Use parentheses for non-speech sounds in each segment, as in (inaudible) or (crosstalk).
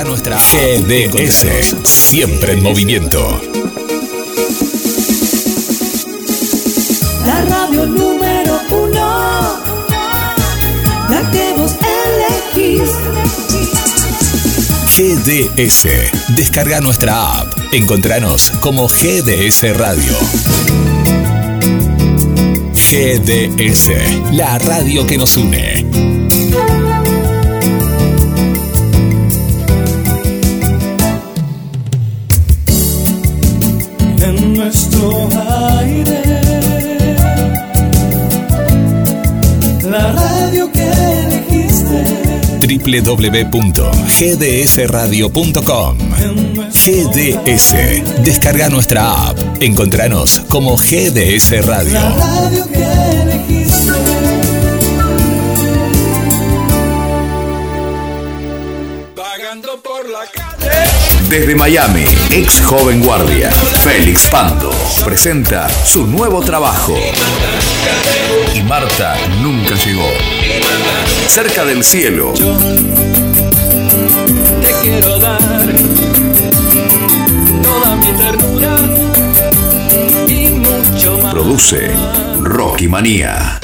Descarga nuestra app GDS, siempre en movimiento. La radio número uno, la que vos elegís. GDS, descarga nuestra app. Encontranos como GDS Radio. GDS, la radio que nos une. www.gdsradio.com GDS, descarga nuestra app. Encontranos como GDS Radio. Desde Miami, ex joven guardia, Félix Pando, presenta su nuevo trabajo. Y Marta nunca llegó. Cerca del cielo, Te quiero dar toda mi ternura y mucho más. produce Rocky Manía.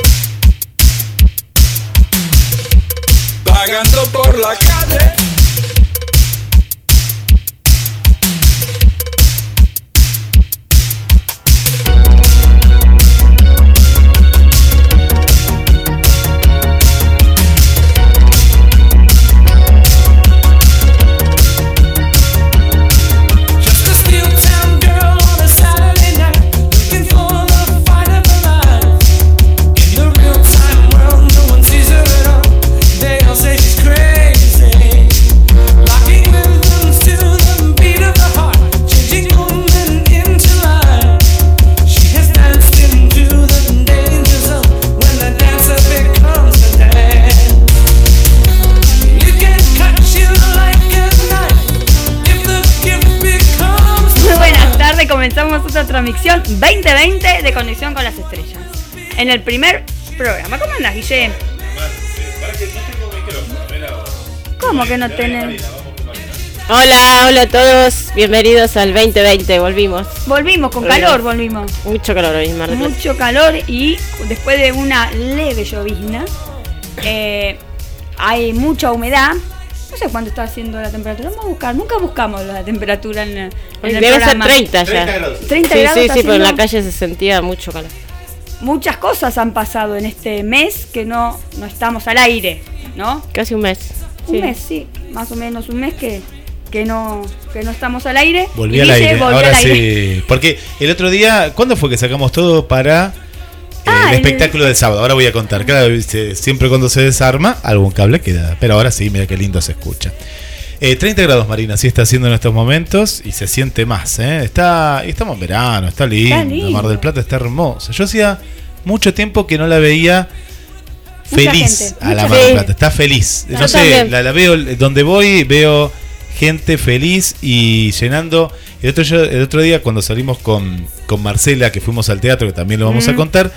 Transmisión 2020 de Conexión con las Estrellas. En el primer programa. ¿Cómo andas, Guille? ¿Cómo que no tenés? Hola, hola a todos, bienvenidos al 2020, volvimos. Volvimos, con Volvimos. calor volvimos. Mucho calor hoy en Mar del Plata. Mucho calor y después de una leve llovizna, eh, hay mucha humedad. No sé cuánto está haciendo la temperatura. Vamos a buscar. Nunca buscamos la temperatura en, en el Debe ser programa. 30 ya. 30 grados. 30 sí, grados sí, pero en la calle se sentía mucho calor. Muchas cosas han pasado en este mes que no, no estamos al aire, ¿no? Casi un mes. Un sí. mes, sí, más o menos un mes que, que no que no estamos al aire. Volví Y al aire. volvió Ahora al aire. sí. Porque el otro día, ¿cuándo fue que sacamos todo para el el- espectáculo del sábado? Ahora voy a contar. Claro, siempre cuando se desarma, algún cable queda. Pero ahora sí, mira qué lindo se escucha. Eh, 30 grados, Marina, sí está haciendo en estos momentos y se siente más. ¿eh? Está, estamos en verano, está lindo, lindo. Mar del Plata está hermoso. Yo hacía mucho tiempo que no la veía feliz a la Mar del. Plata. Está feliz. No sé, la veo donde voy, veo gente feliz y llenando. El otro, yo- el otro día, cuando salimos con, con Marcela, que fuimos al teatro, que también lo vamos a Mm, contar,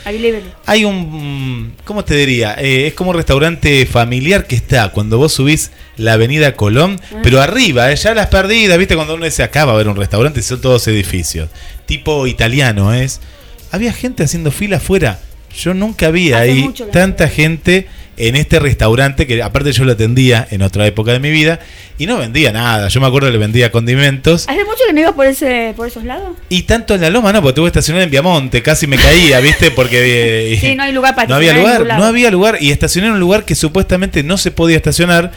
hay un. ¿Cómo te diría? Eh, es como un restaurante familiar que está cuando vos subís la avenida Colón, Ah. pero arriba, eh, ya las perdidas, ¿viste? Cuando uno dice acá va a haber un restaurante son todos edificios. Tipo italiano es. Había gente haciendo fila afuera. Yo nunca vi Hace ahí tanta gente en este restaurante que aparte yo lo atendía en otra época de mi vida y no vendía nada. Yo me acuerdo que le vendía condimentos. ¿Hace mucho que no ibas por ese por esos lados? Y tanto en la loma, no, porque tuve que estacionar en Viamonte, casi me caía, ¿viste? Porque. (laughs) eh, Sí, no hay lugar para no había lugar, no había lugar. Y estacioné en un lugar que supuestamente no se podía estacionar,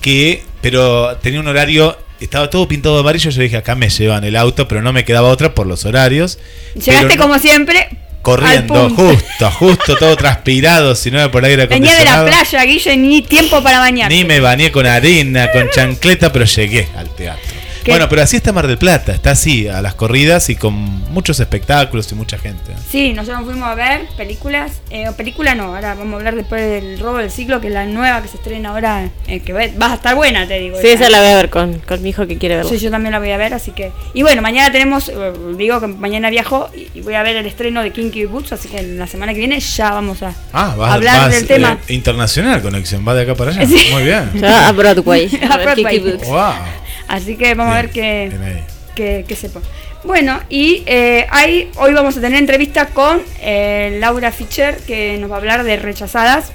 que pero tenía un horario, estaba todo pintado de amarillo. Yo dije, acá me llevan el auto, pero no me quedaba otra por los horarios. Llegaste no- como siempre. Corriendo, justo, justo, todo (laughs) transpirado, si no era por aire Venía de la acondicionado. playa, Guille, ni tiempo para bañarse. Ni me bañé con arena, con chancleta, pero llegué al teatro. Bueno, pero así está Mar del Plata, está así, a las corridas y con muchos espectáculos y mucha gente. Sí, nosotros fuimos a ver películas. Eh, película no, ahora vamos a hablar después del robo del siglo, que es la nueva que se estrena ahora. eh, que va, va a estar buena, te digo. Sí, esa la voy a ver con, con mi hijo que quiere verla. Sí, yo también la voy a ver, así que. Y bueno, mañana tenemos, eh, digo que mañana viajo y voy a ver el estreno de Kinky Boots, así que la semana que viene ya vamos a Ah, vas, hablar vas, del tema. eh, internacional conexión, va de acá para allá. (laughs) Sí. Muy bien. Ya a Broadway. (laughs) A Broadway. Wow. Así que vamos a ver qué, ahí. qué, qué se pone. Bueno, y eh, hay, hoy vamos a tener entrevista con eh, Laura Fischer, que nos va a hablar de Rechazadas,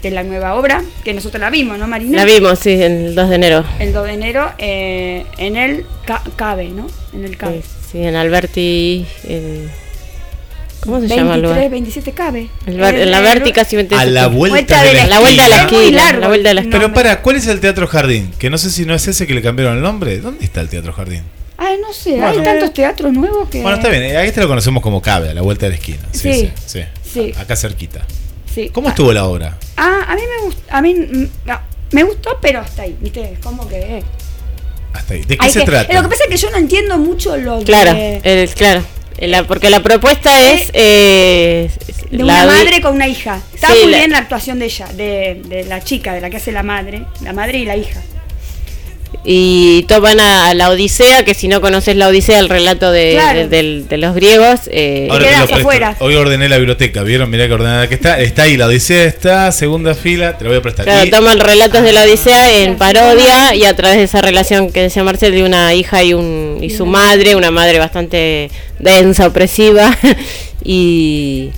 que es la nueva obra, que nosotros la vimos, ¿no, Marina? La vimos, sí, el 2 de enero. El 2 de enero eh, en el Ca- CABE, ¿no? En el CABE. Sí, sí, en Alberti. ¿Cómo se llama el 23, lugar? 27 CABE. El bar- en la casi A la vuelta, Vuelta de de la, vuelta de la esquina. La vuelta de la esquina. Pero para, ¿cuál es el Teatro Jardín? Que no sé si no es ese que le cambiaron el nombre. ¿Dónde está el Teatro Jardín? Ay, no sé, Bueno. hay tantos teatros nuevos que... Bueno, está bien, eh, ahí este lo conocemos como Cabe, a la vuelta de la esquina. Sí, sí, Sí. sí. Sí. Acá cerquita. Sí. ¿Cómo estuvo la obra? Ah, a mí me gustó, a mí mm, no, me gustó, pero hasta ahí, ¿viste? Como que... eh, Hasta ahí. ¿De qué hay se que- trata? Lo que pasa es que yo no entiendo mucho lo Claro, de, el- claro. La- porque la propuesta es. eh, de una madre con una hija. Está Sí, muy la- bien la actuación de ella, de, de la chica, de la que hace la madre, la madre y la hija. Y toman a, a la Odisea, que si no conoces la Odisea, el relato de, Claro. de- del- de los griegos. eh, Ahora- te presto. afuera. Hoy ordené la biblioteca, ¿vieron? Mirá que ordenada que está. Está ahí, la Odisea está, segunda fila, te lo voy a prestar. Claro, Y- toman relatos de la Odisea en parodia y a través de esa relación que decía Marcel de una hija y un y su madre, una madre bastante densa, opresiva (laughs) y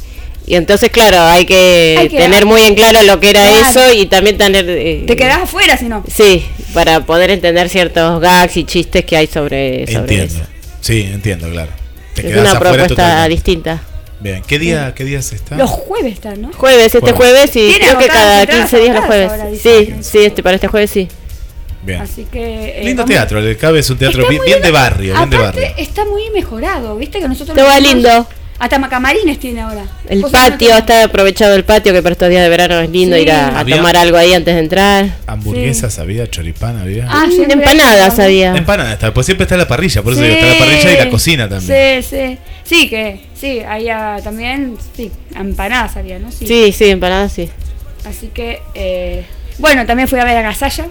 y entonces claro, hay que, Hay que- tener muy en claro lo que era Claro. eso y también tener eh, Te quedás afuera si no. Sí, para poder entender ciertos gags y chistes que hay sobre, sobre Entiendo. eso. Sí, entiendo, claro. Te Es una propuesta totalmente. distinta. Bien, ¿qué día, qué días está? Los jueves están, ¿no? Jueves, este Bueno. jueves y creo que cada entradas 15 días los jueves. ahora, Sí, sí, este para este jueves sí. Bien. Así que... eh, Lindo vamos- teatro, el Cabe es un teatro bien, bien de barrio, bien de Aparte, barrio. está muy mejorado, ¿viste? Que nosotros... Estaba lindo. Hasta macamarines tiene ahora. El no patio, está aprovechado el patio que para estos días de verano es lindo Sí. ir a, tomar algo ahí antes de entrar. Hamburguesas había, choripán había. Ah, Mm, siempre empanadas hay- había. Empanada está, pues siempre está la parrilla, por eso Sí. digo, está la parrilla y la cocina también. Sí, sí. Sí, que sí, había también, sí, empanadas había, ¿no? Sí. Sí, sí, empanadas sí. Así que, eh, bueno, también fui a ver a Gasalla.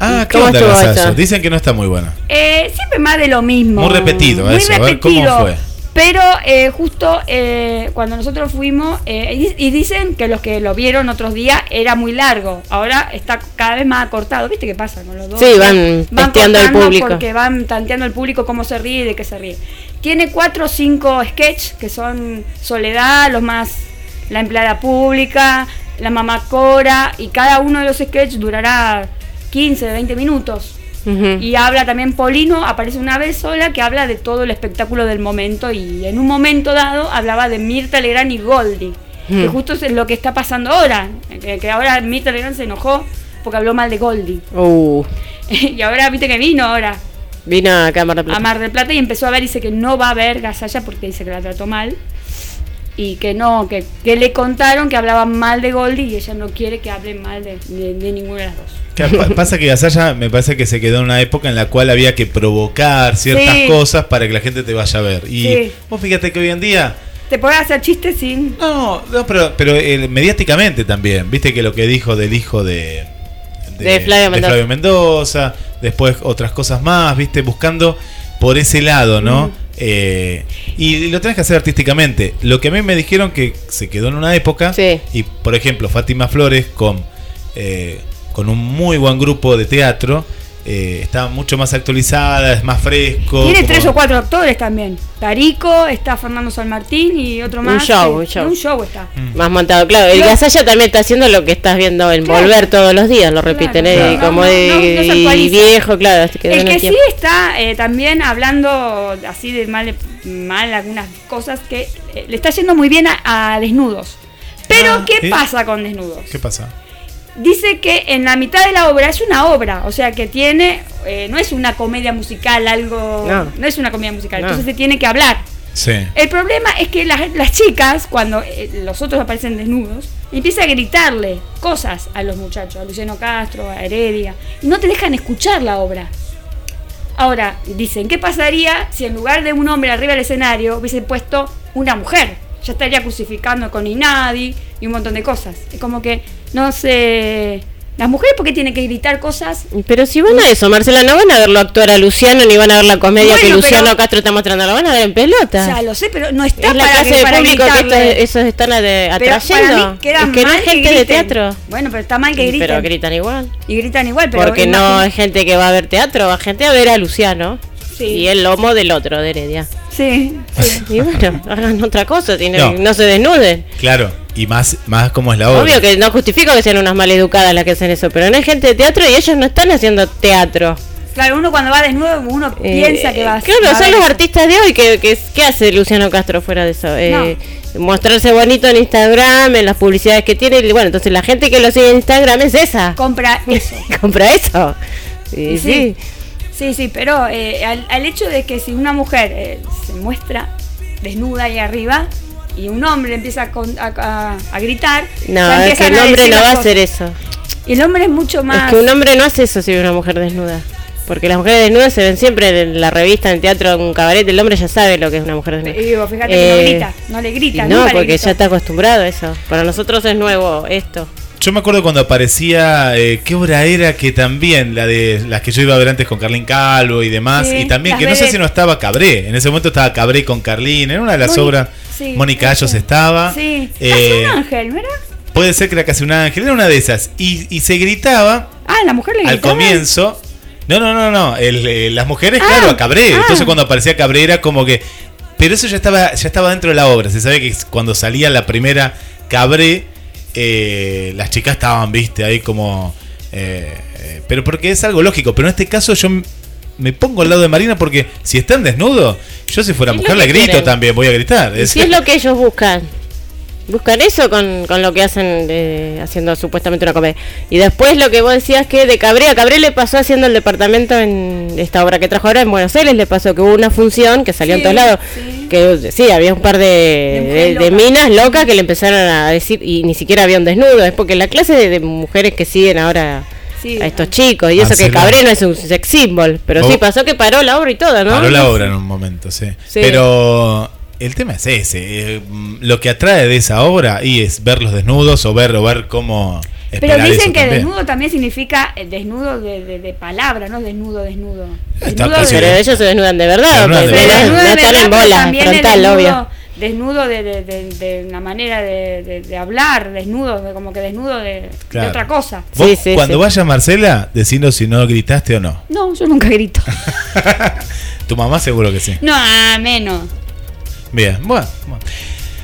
Ah, ¿qué ¿Cómo onda eso? Dicen que no está muy buena. Eh, siempre más de lo mismo. Muy repetido Muy eso, a ver, ¿cómo fue? Pero eh, justo eh, cuando nosotros fuimos, eh, y, y dicen que los que lo vieron otros días era muy largo. Ahora está cada vez más acortado. ¿Viste qué pasa con los dos? Sí, van testeando al cortando público. Porque van tanteando al público cómo se ríe y de qué se ríe. Tiene cuatro o cinco sketches que son Soledad, los más la empleada pública, la mamá Cora, y cada uno de los sketches durará 15, 20 minutos. Y habla también Polino, aparece una vez sola que habla de todo el espectáculo del momento y en un momento dado hablaba de Mirta Legrand y Goldie, que Mm. justo es lo que está pasando ahora, que, que ahora Mirta Legrand se enojó porque habló mal de Goldie. Uh, (laughs) y ahora viste que vino ahora vino acá a Mar del a Plata. Mar del Plata y empezó a ver y dice que no va a ver Gasalla porque dice que la trató mal. Y que no, que, que le contaron que hablaban mal de Goldie y ella no quiere que hablen mal de, de- de ninguna de las dos. Pasa que Gasalla me parece que se quedó en una época en la cual había que provocar ciertas Sí. cosas para que la gente te vaya a ver. Y Sí. vos fíjate que hoy en día Te podés hacer chistes sin. No, no, pero, pero eh, mediáticamente también. Viste que lo que dijo del hijo de, De Flavio Mendoza. Flavio Mendoza, después otras cosas más, viste, buscando por ese lado, ¿no? Mm. Eh, y lo tenés que hacer artísticamente. Lo que a mí me dijeron que se quedó en una época, Sí. y por ejemplo, Fátima Flores con, eh, con un muy buen grupo de teatro. eh, está mucho más actualizada, es más fresco. Tiene como- tres o cuatro actores también. Tarico, está Fernando San Martín y otro Un más. show, que- un show. Un show está. Mm. Más montado, claro. El. Gasalla también está haciendo lo que estás viendo en Claro. Volver todos los días, lo repiten, Claro. ¿eh? Claro. como No, de no, viejo, claro. El que el sí está eh, también hablando así de mal, mal algunas cosas que eh, le está yendo muy bien a, a desnudos. Pero, Ah, ¿qué pasa con desnudos? ¿Qué pasa? Dice que en la mitad de la obra es una obra, o sea que tiene, eh, no es una comedia musical, algo, No. no, es una comedia musical, No. entonces se tiene que hablar. Sí. El problema es que las, las chicas, cuando eh, los otros aparecen desnudos, empieza a gritarle cosas a los muchachos, a Luciano Castro, a Heredia, y no te dejan escuchar la obra. Ahora, dicen, ¿qué pasaría si en lugar de un hombre arriba del escenario hubiese puesto una mujer? Ya estaría crucificando con Inadi y un montón de cosas. Es como que no se, Las mujeres, ¿por qué tienen que gritar cosas? Pero si van a eso, Marcela, no van a verlo actuar a Luciano ni van a ver la comedia Bueno, que Luciano pero- Castro está mostrando, lo van a ver en pelota. Ya lo sé, pero no está es la para, clase que- de para público que gritarle. estos, esos están ade- Pero atrayendo. para mí es que no es gente de teatro. Bueno, pero está mal que griten. Pero gritan igual. Y gritan igual, pero Porque no es gente que va a ver teatro, va gente a ver a Luciano. Sí. Y el lomo del otro, de Heredia. Sí, sí. (laughs) Y bueno, hagan otra cosa, No. no. se desnuden. Claro, y más, más como es la obra. Obvio que no justifico que sean unas maleducadas las que hacen eso, pero no es gente de teatro y ellos no están haciendo teatro. Claro, uno cuando va desnudo, uno Eh, piensa que va a Claro, va son los artistas de hoy. que que ¿Qué hace Luciano Castro fuera de eso? Eh, Mostrarse bonito en Instagram, en las publicidades que tiene. y Bueno, entonces la gente que lo sigue en Instagram es esa. Compra (laughs) eso. Compra eso. Sí. sí. Sí, sí, pero eh, al, al hecho de que si una mujer eh, se muestra desnuda ahí arriba y un hombre empieza a, con- a- a- a gritar, No, es que el hombre no va a hacer eso. Y el hombre es mucho más. Es que un hombre no hace eso si ve una mujer desnuda. Porque las mujeres desnudas se ven siempre en la revista, en el teatro, en un cabaret. El hombre ya sabe lo que es una mujer desnuda. Y digo, fíjate que no Eh, grita, no le grita. no, nunca porque ya está acostumbrado a eso. Para nosotros es nuevo esto. Yo me acuerdo cuando aparecía, eh, ¿qué obra era? Que también, la de las que yo iba a ver antes con Carlín Calvo y demás, Sí, y también, que no sé si no estaba Cabré, en ese momento estaba Cabré con Carlín, en una de las obras, sí, Mónica. Ayos estaba, Sí, eh, un ángel, ¿no era? puede ser que era casi un ángel, era una de esas, y, y se gritaba Ah, la mujer le al gritaba. comienzo, no, no, no, no, el, eh, las mujeres, Ah, claro, a Cabré, ah. entonces cuando aparecía Cabré era como que, pero eso ya estaba, ya estaba dentro de la obra, se sabe que cuando salía la primera Cabré, eh, las chicas estaban, viste, ahí como... eh, eh, pero porque es algo lógico, pero en este caso yo me pongo al lado de Marina porque si están desnudos, yo si fuera mujer le grito quieren. también, voy a gritar. Y si es lo que ellos buscan. Buscan eso con, con lo que hacen eh, haciendo supuestamente una comedia. Y después lo que vos decías que de Cabré, a Cabré le pasó haciendo el departamento en esta obra que trajo ahora en Buenos Aires, le pasó que hubo una función que salió en todos lados. sí. Que sí, había un par de, minas locas que le empezaron a decir, y ni siquiera había un desnudo, es porque la clase de, de mujeres que siguen ahora Sí. a estos chicos, y eso que no es un sex symbol, pero Oh. sí pasó que paró la obra y todo, ¿no? Paró la obra en un momento, sí. Sí. Pero el tema es ese. eh, mm, lo que atrae de esa obra y es verlos desnudos o ver, o ver cómo. Pero dicen eso que también. desnudo también significa eh, desnudo de, de, de palabra, no desnudo, desnudo. Está Desnudo de- Pero ellos se desnudan de verdad, Se desnudan porque de no- verdad. no, están en bola, frontal, desnudo, obvio. Desnudo de, de, de- de una manera de, de- de hablar, desnudo, de- como que desnudo de, otra cosa. Vos, Sí, sí, cuando sí. vaya Marcela, decinos si no gritaste o no. No, yo nunca grito. (laughs) tu mamá seguro que sí. No, a menos. Bien, bueno. bueno.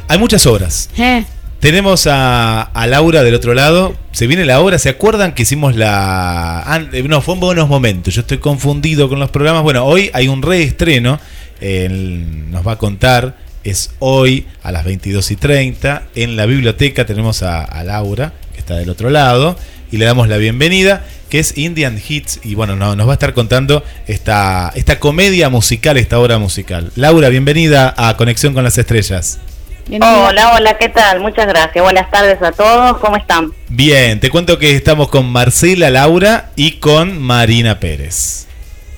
Hay muchas obras. Eh, Tenemos a, Laura del otro lado. Se viene la obra. ¿Se acuerdan que hicimos la... eh, no, fue en buenos momentos. Yo estoy confundido con los programas. Bueno, hoy hay un reestreno. Nos va a contar. Es hoy a las 22 y 30. En la biblioteca tenemos a, Laura, que está del otro lado. Y le damos la bienvenida, que es Indian Hits. Y bueno, no- nos va a estar contando esta, esta comedia musical, esta obra musical. Laura, bienvenida a Conexión con las Estrellas. Bienvenida. Hola, hola, ¿qué tal? Muchas gracias. Buenas tardes a todos. ¿Cómo están? Bien, te cuento que estamos con Marcela Laura y con Marina Pérez.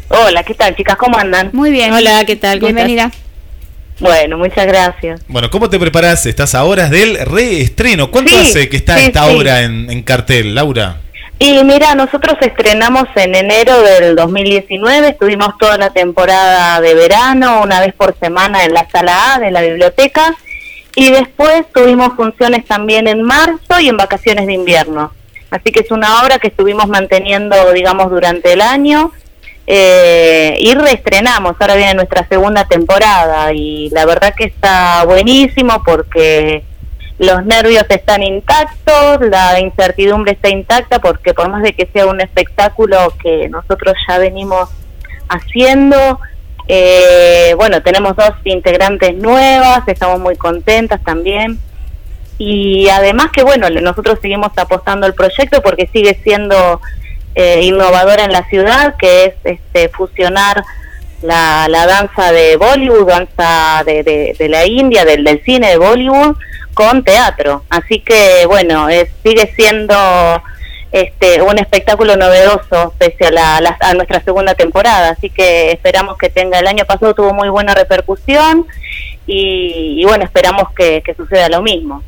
Hola, ¿qué tal, chicas? ¿Cómo andan? Muy bien. Hola, ¿qué tal? ¿Cómo Bienvenida. Bueno, muchas gracias. Bueno, ¿cómo te preparas? Estás a horas del reestreno. ¿Cuánto Sí, hace que está sí, esta sí. obra en, en cartel, Laura? Y mira, nosotros estrenamos en enero del 2019, estuvimos toda la temporada de verano, una vez por semana en la sala A de la biblioteca, y después tuvimos funciones también en marzo y en vacaciones de invierno. Así que es una obra que estuvimos manteniendo, digamos, durante el año, eh, y reestrenamos, ahora viene nuestra segunda temporada, y la verdad que está buenísimo porque los nervios están intactos, la incertidumbre está intacta porque por más de que sea un espectáculo que nosotros ya venimos haciendo, eh, bueno, tenemos dos integrantes nuevas, estamos muy contentas también. Y además que bueno, nosotros seguimos apostando al proyecto porque sigue siendo eh, innovadora en la ciudad, que es este, fusionar la, la danza de Bollywood, danza de, de, la India, del, del cine de Bollywood, con teatro. Así que bueno, es, sigue siendo este, un espectáculo novedoso pese a, la, la- a nuestra segunda temporada. Así que esperamos que tenga, el año pasado tuvo muy buena repercusión y, y bueno, esperamos que, que suceda lo mismo.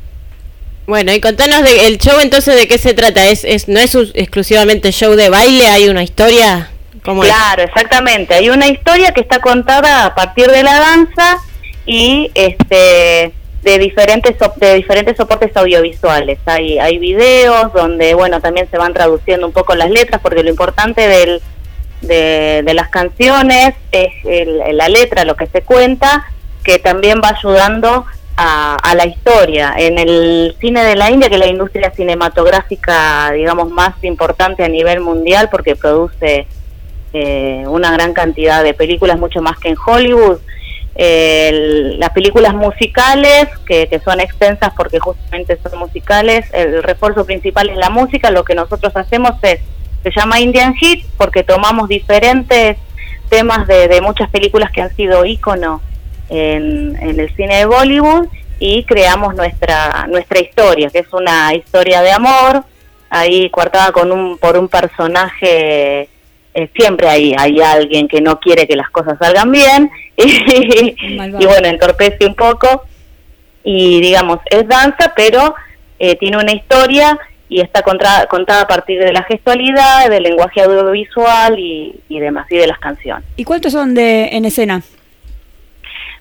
Bueno, y contanos de, el show entonces de qué se trata. ¿Es, es no es un- exclusivamente show de baile? ¿Hay una historia? ¿Cómo es? Claro, exactamente. Hay una historia que está contada a partir de la danza y este de diferentes de diferentes soportes audiovisuales. Hay hay videos donde bueno también se van traduciendo un poco las letras porque lo importante del de, de las canciones es el- la letra, lo que se cuenta, que también va ayudando a, a la historia. En el cine de la India, que es la industria cinematográfica, digamos, más importante a nivel mundial, porque produce eh, una gran cantidad de películas, mucho más que en Hollywood. El- las películas musicales, que, son extensas porque justamente son musicales, el refuerzo principal es la música, lo que nosotros hacemos es, se llama Indian Hit porque tomamos diferentes temas de, de muchas películas que han sido ícono en, en el cine de Bollywood y creamos nuestra nuestra historia, que es una historia de amor, ahí coartada con un, por un personaje eh, siempre hay, hay alguien que no quiere que las cosas salgan bien (laughs) y, bueno, entorpece un poco y digamos, es danza, pero eh, tiene una historia y está contra- contada a partir de la gestualidad, del lenguaje audiovisual y, y demás, y de las canciones. ¿Y cuántos son de en escena?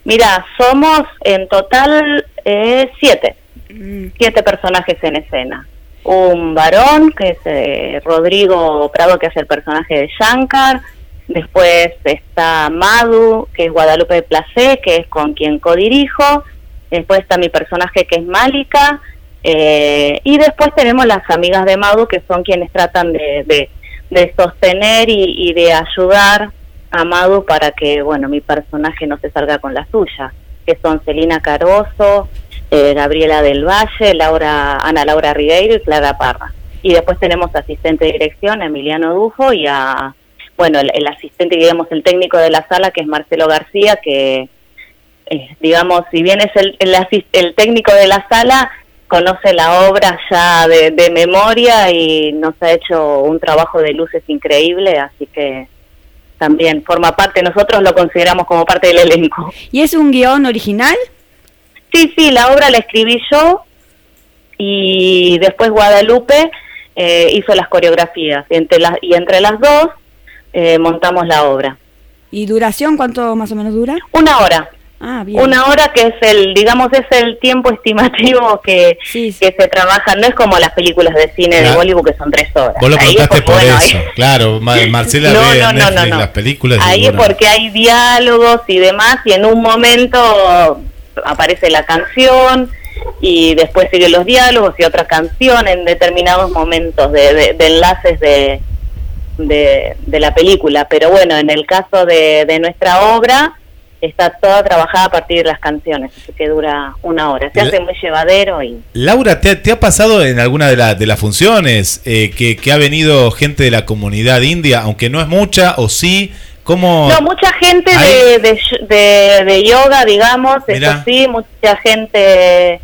Mira, somos en total eh, siete, Mm, siete personajes en escena. Un varón, que es eh, Rodrigo Prado, que hace el personaje de Shankar. Después está Madu, que es Guadalupe Placé, que es con quien codirijo. Después está mi personaje, que es Malika. Eh, y después tenemos las amigas de Madu, que son quienes tratan de, de, de sostener y, y de ayudar a Madu para que, bueno, mi personaje no se salga con la suya, que son Celina Caroso, eh, Gabriela del Valle, Laura, Ana Laura Ribeiro y Clara Parra. Y después tenemos asistente de dirección, Emiliano Dufo, y a, bueno, el, asistente, digamos, el técnico de la sala, que es Marcelo García, que, eh, digamos, si bien es el, el, el técnico de la sala, conoce la obra ya de, de memoria y nos ha hecho un trabajo de luces increíble, así que también forma parte, nosotros lo consideramos como parte del elenco. ¿Y es un guion original? Sí, sí, la obra la escribí yo y después Guadalupe eh, hizo las coreografías y entre las, y entre las dos eh, montamos la obra. ¿Y duración cuánto más o menos dura? Una hora, Ah, bien. una hora que es el, digamos, es el tiempo estimativo que, Sí, sí. que se trabaja, no es como las películas de cine de. Bollywood que son tres horas. Vos lo Ahí es preguntaste porque, por bueno, eso. ahí- Claro, Ma- (laughs) Marcela No, ve no, en no, Netflix no, no. las películas. Ahí es bueno, porque hay diálogos y demás, y en un momento aparece la canción y después siguen los diálogos y otra canción en determinados momentos de, de- de enlaces de, de, de la película. Pero bueno, en el caso de, de nuestra obra está toda trabajada a partir de las canciones, así que dura una hora. Se hace muy llevadero y... Laura, ¿te, te ha pasado en alguna de, la- de las funciones eh, que, que ha venido gente de la comunidad india, aunque no es mucha, o sí? ¿Cómo? No, mucha gente de, de, de, de yoga, digamos, Mirá. eso sí, mucha gente,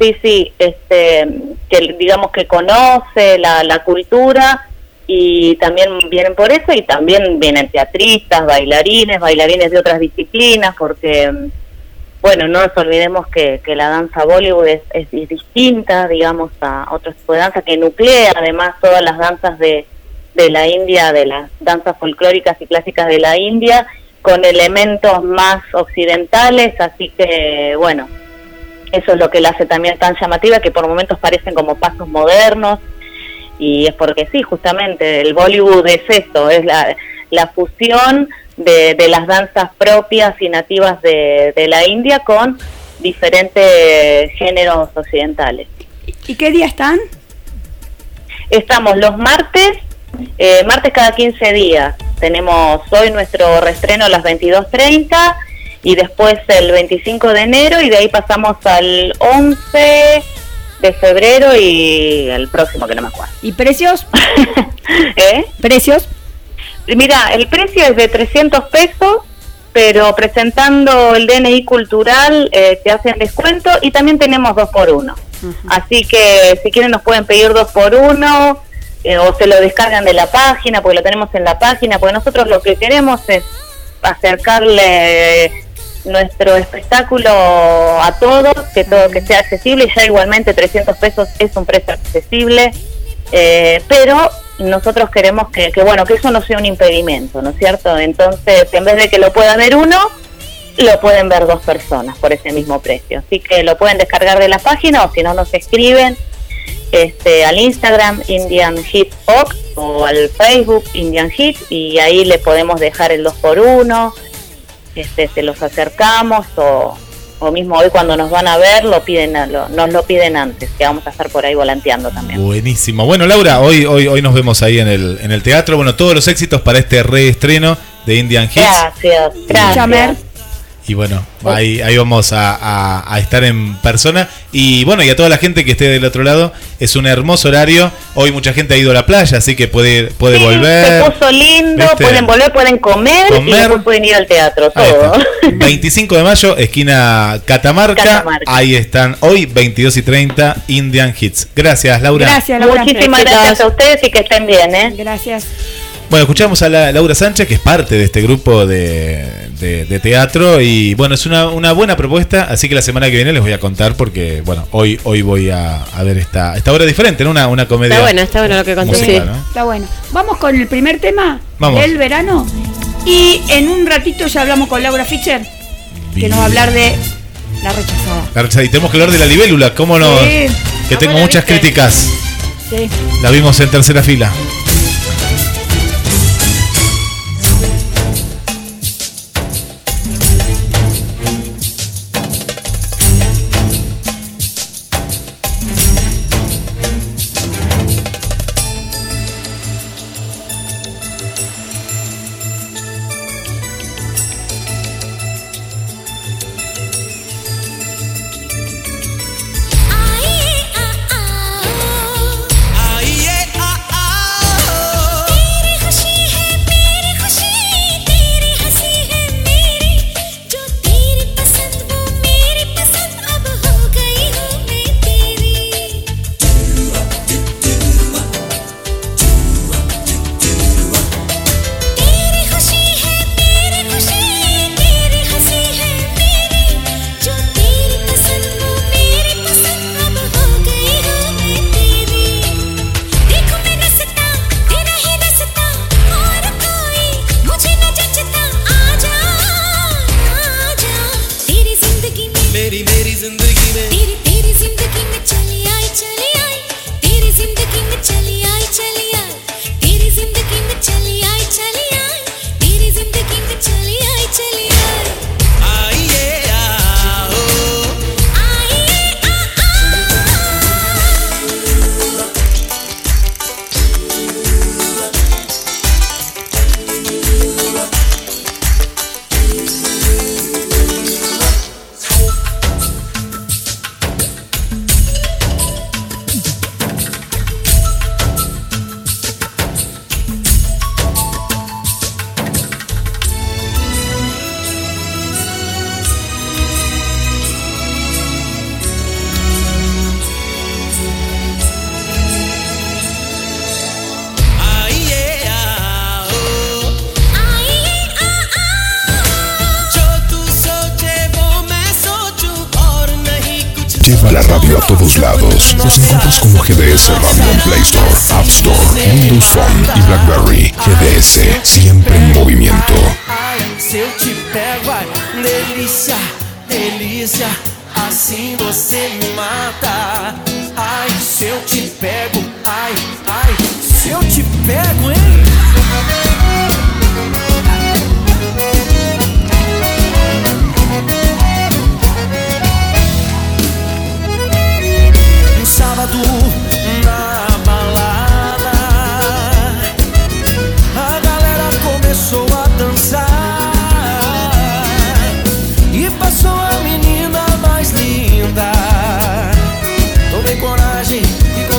sí, sí, este, que digamos que conoce la, la cultura y también vienen por eso y también vienen teatristas, bailarines, bailarines de otras disciplinas, porque, bueno, no nos olvidemos que, que la danza Bollywood es, es di- distinta, digamos, a otro tipo de danza que nuclea además todas las danzas de, de la India, de las danzas folclóricas y clásicas de la India, con elementos más occidentales, así que, bueno, eso es lo que la hace también tan llamativa, que por momentos parecen como pasos modernos, y es porque sí, justamente el Bollywood es esto, es la, la fusión de, de las danzas propias y nativas de, de la India con diferentes géneros occidentales. ¿Y qué día están? Estamos los martes, eh, martes cada 15 días. Tenemos hoy nuestro reestreno a las 22.30 y después el 25 de enero y de ahí pasamos al 11 de febrero y el próximo que no me acuerdo. ¿Y precios? (laughs) ¿Eh? ¿Precios? Mira, el precio es de 300 pesos, pero presentando el DNI cultural eh, te hacen descuento y también tenemos dos por uno. Así que si quieren nos pueden pedir dos por uno eh, o se lo descargan de la página, porque lo tenemos en la página, porque nosotros lo que queremos es acercarle nuestro espectáculo a todos, que todo que sea accesible, ya igualmente 300 pesos es un precio accesible, eh, pero nosotros queremos que, que, bueno, que eso no sea un impedimento, ¿no es cierto? Entonces, en vez de que lo pueda ver uno, lo pueden ver dos personas por ese mismo precio. Así que lo pueden descargar de la página o si no nos escriben este, al Instagram Indian Hit Ox o al Facebook Indian Hit y ahí le podemos dejar el 2 por 1 este, se los acercamos o, o mismo hoy cuando nos van a ver lo piden lo- nos lo piden antes que vamos a estar por ahí volanteando también Buenísimo. Bueno, Laura, hoy, hoy, hoy nos vemos ahí en el, en el teatro. Bueno, todos los éxitos para este reestreno de Indian Hits. gracias gracias Y bueno, ahí, ahí vamos a, a- a estar en persona. Y bueno, y a toda la gente que esté del otro lado, es un hermoso horario. Hoy mucha gente ha ido a la playa, así que puede, puede volver. se puso lindo ¿Viste? pueden volver pueden comer, y Comer. después pueden ir al teatro Ahí todo (laughs) está. 25 de mayo, esquina Catamarca. Catamarca. Ahí están hoy, 22 y 30, Indian Hits. Gracias, Laura. Gracias, Laura. muchísimas gracias a ustedes y que estén bien ¿eh? Gracias. Bueno, escuchamos a la- Laura Sánchez, que es parte de este grupo de, de- de teatro. Y bueno, es una, una buena propuesta. Así que la semana que viene les voy a contar, porque bueno, hoy, hoy voy a, a ver esta, esta obra diferente, ¿no? Una, una comedia. Está bueno, está bueno lo que conté. musical, Sí. ¿no? Está bueno. Vamos con el primer tema Vamos. del verano. Y en un ratito ya hablamos con Laura Fischer, que nos va a hablar de la rechazada. La recha- Y tenemos que hablar de la libélula, ¿cómo no? Sí. Que tengo ¿Cómo la muchas viste? críticas. Sí. La vimos en tercera fila. Windows Phone y BlackBerry. GDS, siempre en movimiento. Ai, se eu te pego, ai, delícia, delícia, assim você me mata. Ai, se eu te pego, ai, ai, se eu te pego, hein? Um sábado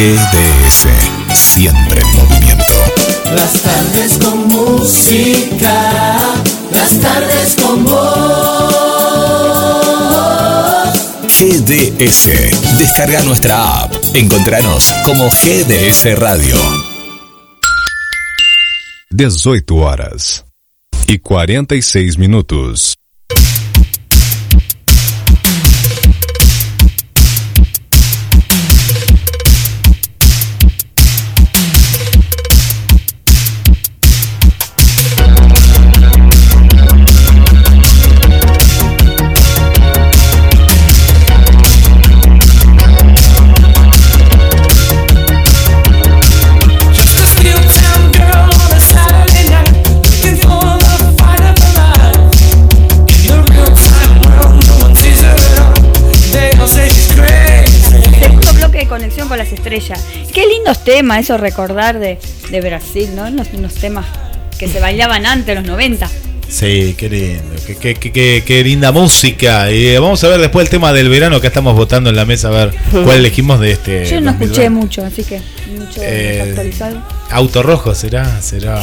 GDS, siempre en movimiento. Las tardes con música, las tardes con vos. GDS, descarga nuestra app. Encontranos como GDS Radio. 18 horas y 46 minutos. Temas eso recordar de, de Brasil, ¿no? Unos, unos temas que se bailaban antes, los 90. Sí, qué lindo, qué, qué- qué- qué- qué linda música. Y eh, vamos a ver después el tema del verano, acá estamos votando en la mesa a ver (laughs) cuál elegimos de este. Yo no 2020. escuché mucho, así que mucho Eh, actualizado. Auto Rojo será, será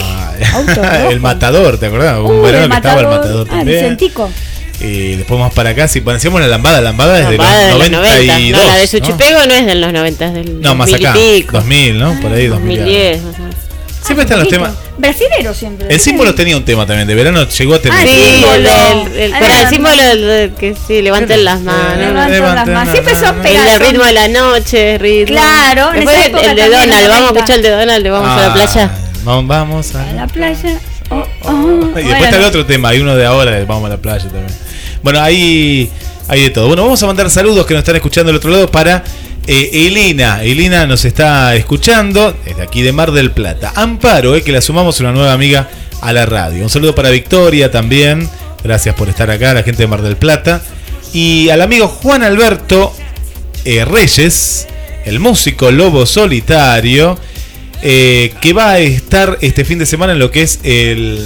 Auto Rojo. (laughs) el matador, ¿te acordás? Un verano que estaba el matador. matador Ah, también. Vicentico. Y después más para acá, si parecíamos la lambada, la lambada es de Lambada de los los 92. 90. No, la de ¿no? Suchipego no es de los 90, es del No, más 2000 acá. y pico. 2000, ¿no? Por ahí, 2000. 2010. más o menos. Siempre están los Poquito. temas. Brasilero siempre. El símbolo tenía un tema también, de verano llegó a tener. Ah, Sí, el, el- Ah, con el la- símbolo del que sí, levanten las manos. Levanto Levanten las manos. Siempre son manos. El de pegados. ritmo de la noche, ritmo. Claro, en Después esa el, el de Donald, en vamos a 90. escuchar el de Donald, de vamos a la Ah, playa. Vamos, vamos a A la playa. Oh, oh. Y después Bueno, está el otro tema, hay uno de ahora, de vamos a la playa también. Bueno, ahí hay de todo. Bueno, vamos a mandar saludos que nos están escuchando del otro lado para eh, Elena. Nos está escuchando desde aquí de Mar del Plata. Amparo, eh, que la sumamos una nueva amiga a la radio. Un saludo para Victoria también. Gracias por estar acá, la gente de Mar del Plata. Y al amigo Juan Alberto eh, Reyes, el músico Lobo Solitario, eh, que va a estar este fin de semana en lo que es el...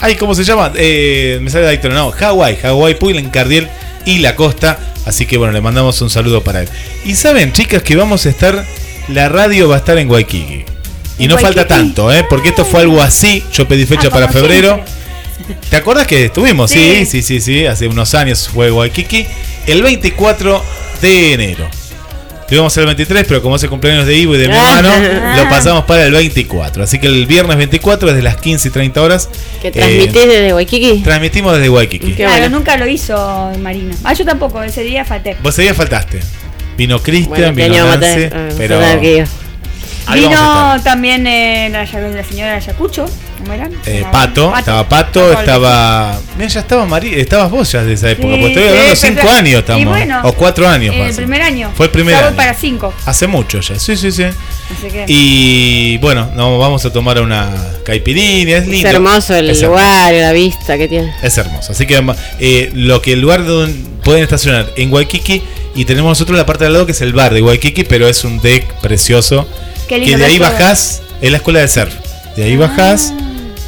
Ay, ¿cómo se llama? Eh, me sale de Daytona, no, Hawái, Hawái, Puy, Cardiel y la costa. Así que bueno, le mandamos un saludo para él. Y saben, chicas, que vamos a estar, la radio va a estar en Waikiki. Y ¿En no falta tanto, ¿eh? Porque esto fue algo así. Yo pedí fecha Ah, para como febrero. siempre. ¿Te acuerdas que estuvimos? Sí. Sí. sí, sí, sí, Hace unos años fue Waikiki. El 24 de enero. Lo íbamos a hacer el 23, pero como es el cumpleaños de Ivo y de mi hermano, (laughs) lo pasamos para el 24. Así que el viernes 24, desde las 15 y 30 horas, Que eh, transmitís desde Waikiki. transmitimos desde Waikiki. Qué Claro, bueno. nunca lo hizo Marina. Ah, yo tampoco, ese día falté. Vos ese día faltaste. Vino Cristian, Bueno, vino ah, pero Vino también eh, la, la señora Ayacucho. Eh, Pato, estaba Pato, Pato estaba. Mira, ya estaba María, estabas vos ya de esa época, Sí, porque estoy hablando de sí, 5 pero- años y estamos. bueno, o 4 años. El pasa. primer año. Fue el primer Ya voy año. para 5. Hace mucho ya, sí, sí, sí. Así que. Y bueno, nos vamos a tomar una caipirinha, es lindo. Es hermoso el Es hermoso. lugar, la vista que tiene. Es hermoso. Así que eh, lo que el lugar donde pueden estacionar en Waikiki y tenemos nosotros la parte de al lado que es el bar de Waikiki, pero es un deck precioso. Qué lindo que de ahí bajás, es la escuela de surf. De ahí bajás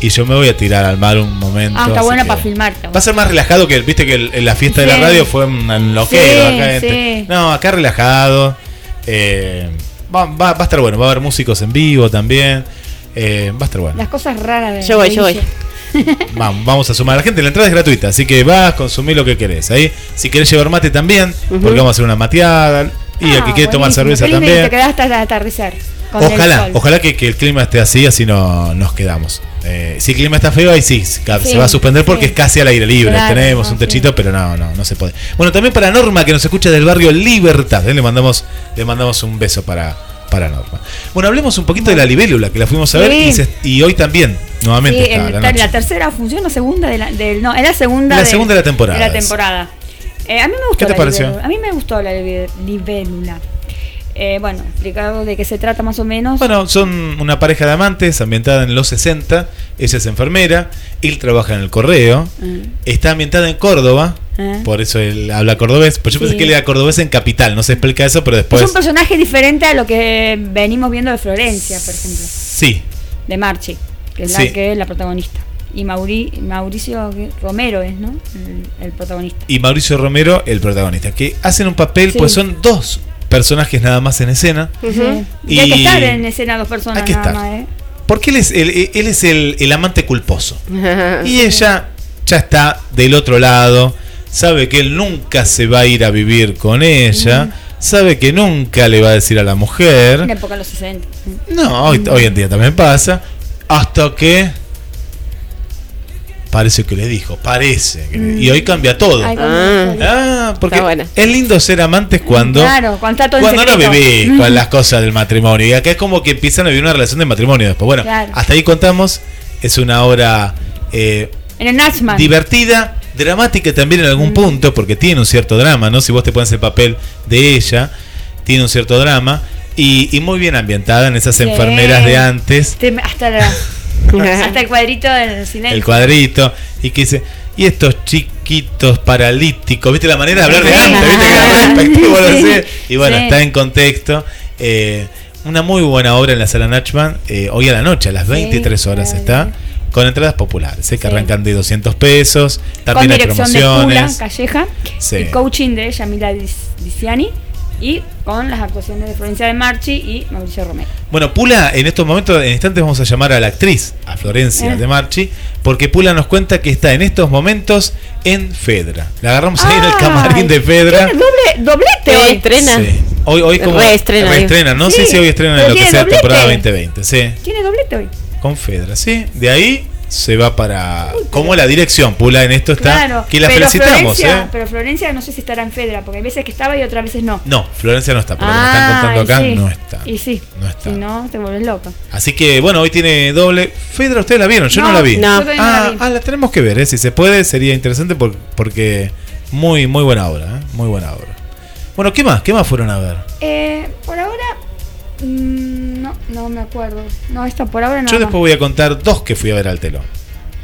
y yo me voy a tirar al mar un momento. Ah, está que- para filmar. está Va a ser más relajado que, viste que el- en la fiesta de la radio fue un enloquero Sí, acá. sí. No, acá relajado. eh, va, va- va a estar bueno, va a haber músicos en vivo también. eh, va a estar bueno. Las cosas raras de Yo voy, de yo voy. (laughs) Vamos, vamos a sumar a la gente. La entrada es gratuita, así que vas, consumir lo que querés. Ahí, si querés llevar mate también, porque vamos a hacer una mateada. Y el que Ah, quiere tomar cerveza también. te quedás hasta atardecer. Ojalá, ojalá que, que el clima esté así, así no nos quedamos. Eh, si el clima está feo, ahí sí, se Sí, se va a suspender porque sí. es casi al aire libre. Claro, Tenemos no, un techito, sí. pero no, no, no se puede. Bueno, también para Norma, que nos escucha del barrio Libertad. ¿eh? Le mandamos, le mandamos un beso para, para Norma. Bueno, hablemos un poquito de la libélula, que la fuimos a ver y, se- y hoy también, nuevamente, Sí, está el- la tercera función o segunda de la, no, es la segunda La segunda de la temporada de la temporada. Eh, a mí me gustó ¿Qué te la pareció? libélula. A mí me gustó la libélula. Eh, bueno, explicado de qué se trata más o menos. Bueno, son una pareja de amantes ambientada en los 60. Ella es enfermera, él trabaja en el correo. Mm. Está ambientada en Córdoba, Ah. por eso él habla cordobés. Pero yo pensé que él era cordobés en capital, no se explica eso, pero después. es un personaje diferente a lo que venimos viendo de Florencia, por ejemplo, Sí, de Marchi, que es Sí. la que es la protagonista. Y Mauri- Mauricio Romero es, ¿no? El, el protagonista. y Mauricio Romero, el protagonista, que hacen un papel, Sí. pues son dos personajes nada más en escena. Sí. Y- Y hay que estar en escena dos personas Hay que nada estar. más, ¿eh? Porque él es el, él es el, el amante culposo. (laughs) Y ella ya está del otro lado, sabe que él nunca se va a ir a vivir con ella, sabe que nunca le va a decir a la En mujer. la época de los 60. No, hoy, hoy en día también pasa. Hasta que. Parece que le dijo, parece. que le- Y hoy cambia todo. Ay, Ah. Ah, porque es lindo ser amantes cuando. Claro, cuando está todo Cuando no vivís (laughs) con las cosas del matrimonio. Y acá es como que empiezan a vivir una relación de matrimonio después. Bueno, Claro. hasta ahí contamos. Es una obra eh, En el Nachman. divertida, dramática también en Mm. algún punto, porque tiene un cierto drama, ¿no? Si vos te pones el papel de ella, tiene un cierto drama. Y, y muy bien ambientada en esas Sí. enfermeras de antes, Te- hasta, la- hasta el cuadrito del silencio. el cuadrito, y que dice, y estos chiquitos paralíticos, ¿viste la manera de hablar de antes? Y bueno, Sí. está en contexto. eh, una muy buena obra en la sala Nachman, eh, hoy a la noche, a las 23 horas está, con entradas populares, eh, que Sí. arrancan de 200 pesos, Con también hay dirección de Pula promociones. Calleja Sí. y coaching de Yamila Dis- Diciani y con las actuaciones de Florencia de Marchi y Mauricio Romero. Bueno, Pula, en estos momentos, en instantes vamos a llamar a la actriz, a Florencia Eh. de Marchi, porque Pula nos cuenta que está en estos momentos en Fedra. La agarramos ahí en el camarín de Fedra. Tiene doble, doblete hoy. estrena. Sí. Hoy, hoy como Reestrena, reestrena, no sé si hoy estrenan en lo que sea doblete. temporada 2020, sí, Tiene doblete hoy. con Fedra, sí. De ahí se va para como la dirección, Pula en esto está, Claro. que la pero felicitamos, Florencia, ¿eh? Pero Florencia no sé si estará en Fedra, porque hay veces que estaba y otras veces no. No, Florencia no está, por lo que me están contando Ah, y acá, sí. no está. Y sí. No está. Si no, te vuelves loca. Así que bueno, hoy tiene doble. Fedra, ¿ustedes la vieron? Yo no, No, la vi. no. Yo no Ah, la vi. ah, la tenemos que ver, ¿eh? si se puede, sería interesante por- porque muy, muy buena obra, ¿eh? muy buena obra. Bueno, ¿qué más? ¿Qué más fueron a ver? Eh, por ahora. mm, no, no me acuerdo. No, esta por ahora no. Yo después voy a contar dos que fui a ver al telón.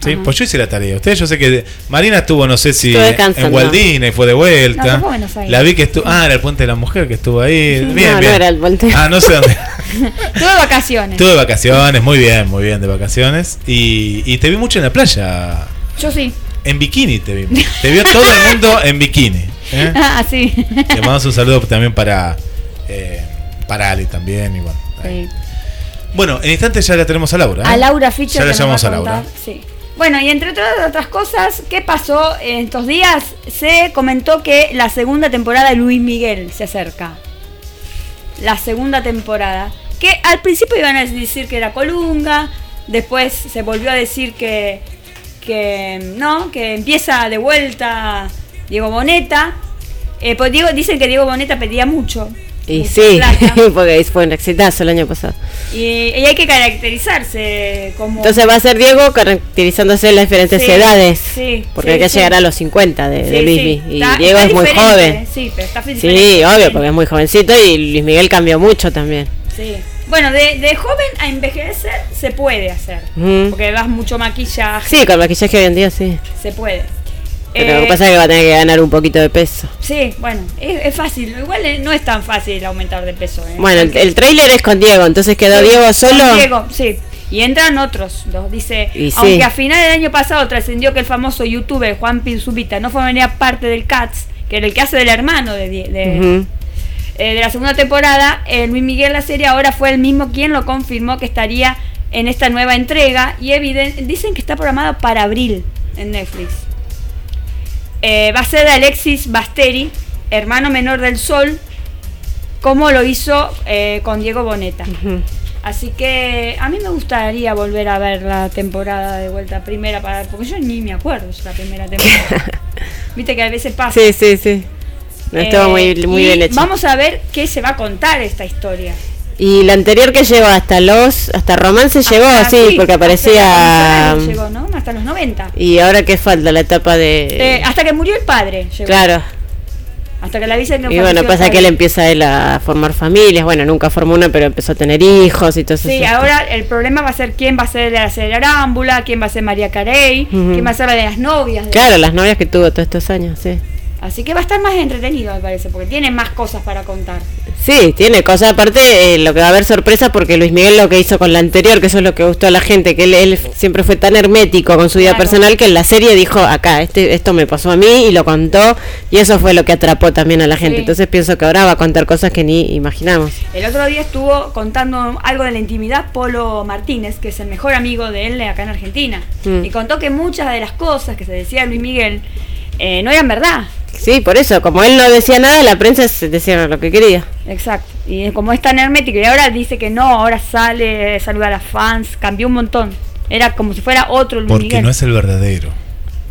¿Sí? Ajá. Pues yo hice la tarea. Ustedes, yo sé que Marina estuvo, no sé si en. Walt Disney, fue de No, vuelta. fue a Buenos Aires. la vi que estuvo. Ah, era el puente de la mujer que estuvo ahí. No, Bien, no bien. era el puente. Ah, no sé dónde. (laughs) Tuve vacaciones. Estuve de vacaciones, muy bien, muy bien de vacaciones. Y, y te vi mucho en la playa. Yo sí. En bikini te vi. Te vio todo el mundo en bikini. ¿eh? (laughs) Ah, sí. Le mandamos un saludo también para, eh, para Ali también. Y bueno. Sí. bueno, en instantes ya la tenemos a Laura. ¿eh? A Laura Fischer. Ya la llamamos a. Laura. Sí. Bueno, y entre todas otras cosas, ¿qué pasó en estos días? Se comentó que la segunda temporada de Luis Miguel se acerca. La segunda temporada. Que al principio iban a decir que era Colunga, después se volvió a decir que, que no, que empieza de vuelta Diego Boneta. Eh, pues Diego, dicen que Diego Boneta pedía mucho. Y sí, (laughs) porque fue un exitazo el año pasado. y, y hay que caracterizarse como... Entonces va a ser Diego caracterizándose en las diferentes Sí, edades. sí, porque sí, hay que llegar a los 50 de, de. Y Está- Diego está es muy joven. Sí, pero está Sí, obvio, porque es muy jovencito y Luis Miguel cambió mucho también. Sí. Bueno, de, de joven a envejecer se puede hacer. Ujú. Porque vas mucho maquillaje, Sí, con maquillaje hoy en día sí. se puede. Pero Eh, lo que pasa es que va a tener que ganar un poquito de peso. Sí, bueno, es, es fácil. Igual no es tan fácil aumentar de peso. ¿eh? Bueno, el, el tráiler es con Diego, entonces quedó Sí, Diego con solo. Diego, sí. Y entran otros, los dice. Y sí. aunque a final del año pasado trascendió que el famoso youtuber Juan Pinzubita no formaría parte del CATS, que era el que hace del hermano de, de, eh, de la segunda temporada, eh, Luis Miguel la serie ahora fue el mismo quien lo confirmó que estaría en esta nueva entrega y dicen que está programado para abril en Netflix. Eh, va a ser de Alexis Basteri, hermano menor del Sol, como lo hizo eh, con Diego Boneta. Así que a mí me gustaría volver a ver la temporada de vuelta primera, para, porque yo ni me acuerdo de la primera temporada. (laughs) Viste que a veces pasa. Sí, sí, sí. No estuvo Eh, muy, bien hecho. Vamos a ver qué se va a contar esta historia. Y la anterior que llegó hasta los, hasta romance llegó Hasta- así, sí, porque aparecía. llegó, ¿no? Hasta los 90. Y ahora qué falta la etapa de. Eh, hasta que murió el padre. llegó. claro. Hasta que la dicen que Y bueno, pasa que él empieza él a formar familias. Bueno, nunca formó una, pero empezó a tener hijos y todo eso. Sí, ahora el problema va a ser quién va a ser la de Arámbula, quién va a ser María Carey, Ujú. quién va a ser la de las novias. de- Claro, las novias que tuvo todos estos años, sí. Así que va a estar más entretenido, me parece, porque tiene más cosas para contar. Sí, tiene cosas aparte, eh, lo que va a haber sorpresa porque Luis Miguel lo que hizo con la anterior, que eso es lo que gustó a la gente, que él, él siempre fue tan hermético con su vida Claro. personal que en la serie dijo, acá, este, esto me pasó a mí y lo contó y eso fue lo que atrapó también a la gente. Sí. Entonces pienso que ahora va a contar cosas que ni imaginamos. El otro día estuvo contando algo de la intimidad Polo Martínez, que es el mejor amigo de él acá en Argentina. Mm. Y contó que muchas de las cosas que se decía de Luis Miguel eh, no eran verdad. Sí, por eso, como él no decía nada, la prensa se decía lo que quería. Exacto. Y como es tan hermético y ahora dice que no, ahora sale, saluda a las fans, cambió un montón. Era como si fuera otro Luis Porque Miguel. no es el verdadero.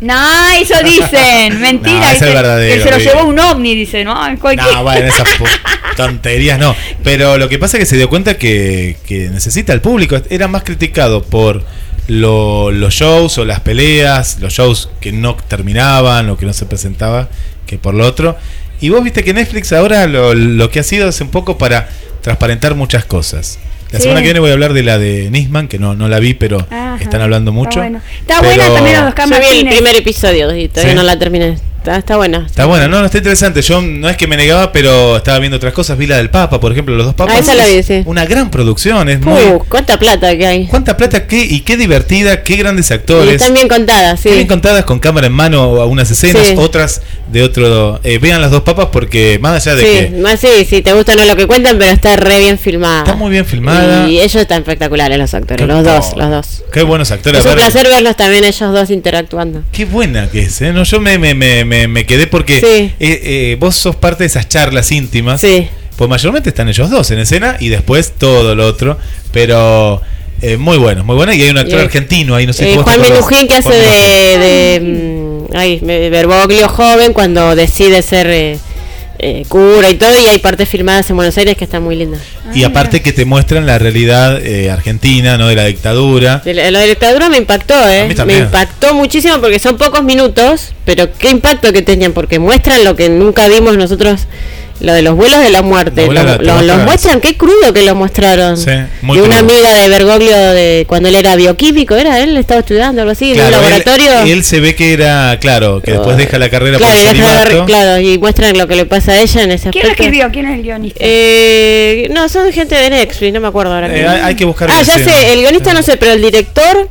No, eso dicen, (laughs) mentira. No, es el dice, verdadero, que se lo llevó un ovni, dice, ¿no? Cualquier- No, bueno, esas (laughs) tonterías no. Pero lo que pasa es que se dio cuenta que, que necesita el público. Era más criticado por lo- los shows o las peleas, los shows que no terminaban o que no se presentaba, que por lo otro. Y vos viste que Netflix ahora lo, lo que ha sido es un poco para transparentar muchas cosas. La Sí. semana que viene voy a hablar de la de Nisman, que no, no la vi, pero Ajá, están hablando está mucho. bueno. Está Pero- buena también los Yo vi el primer episodio y todavía Sí. no la terminé. Está, está buena. Está buena, no, no está interesante. Yo no es que me negaba, pero estaba viendo otras cosas. Vi la del Papa, por ejemplo, los dos papas. Ah, esa la vi, Es sí. Una gran producción, es muy. Uh, cuánta plata que hay. ¿Cuánta plata? Qué, y qué divertida, qué grandes Y actores. están bien contadas, sí. Bien contadas con cámara en mano a unas escenas, Sí. otras de otro. eh, vean las dos papas porque más allá de Sí, que más sí, sí, te gusta no lo que cuentan, pero está re bien filmada. está muy bien filmada. Y ellos están espectaculares, los actores, Qué- los dos, los dos. Qué buenos actores. Es un ver, placer verlos también ellos dos interactuando. Qué buena que es, ¿eh? No, yo me, me, me, me, me quedé porque Sí. eh, eh, vos sos parte de esas charlas íntimas. Sí. Pues mayormente están ellos dos en escena y después todo lo otro. Pero eh, muy bueno, muy bueno. Y hay un actor eh, argentino ahí, no sé Eh, Juan. Minujín que hace Juan de, de, mm, ay, Bergoglio joven cuando decide ser eh, cura y todo y hay partes filmadas en Buenos Aires que están muy lindas. Y aparte que te muestran la realidad eh, argentina, ¿no? De la dictadura. De la, lo de la dictadura me impactó, A ¿eh? mí Me impactó muchísimo porque son pocos minutos, pero qué impacto que tenían, porque muestran lo que nunca vimos nosotros, lo de los vuelos de la muerte. La vuela Lo, de la- muestran- los muestran, qué crudo que lo mostraron. Sí, muy de una crudo. amiga de Bergoglio de cuando él era bioquímico, ¿era? Él estaba estudiando algo así, en un él- laboratorio. Él, se ve que era, claro, que después deja la carrera claro, por y, deja claro, y muestran lo que le pasa a ella en ese ¿Quién aspecto. escribió? ¿Quién es el guionista? Eh, no, son gente de Netflix, no me acuerdo ahora. Eh, quién. hay, hay que buscar Ah, ya sé, el guionista no sé, pero el director,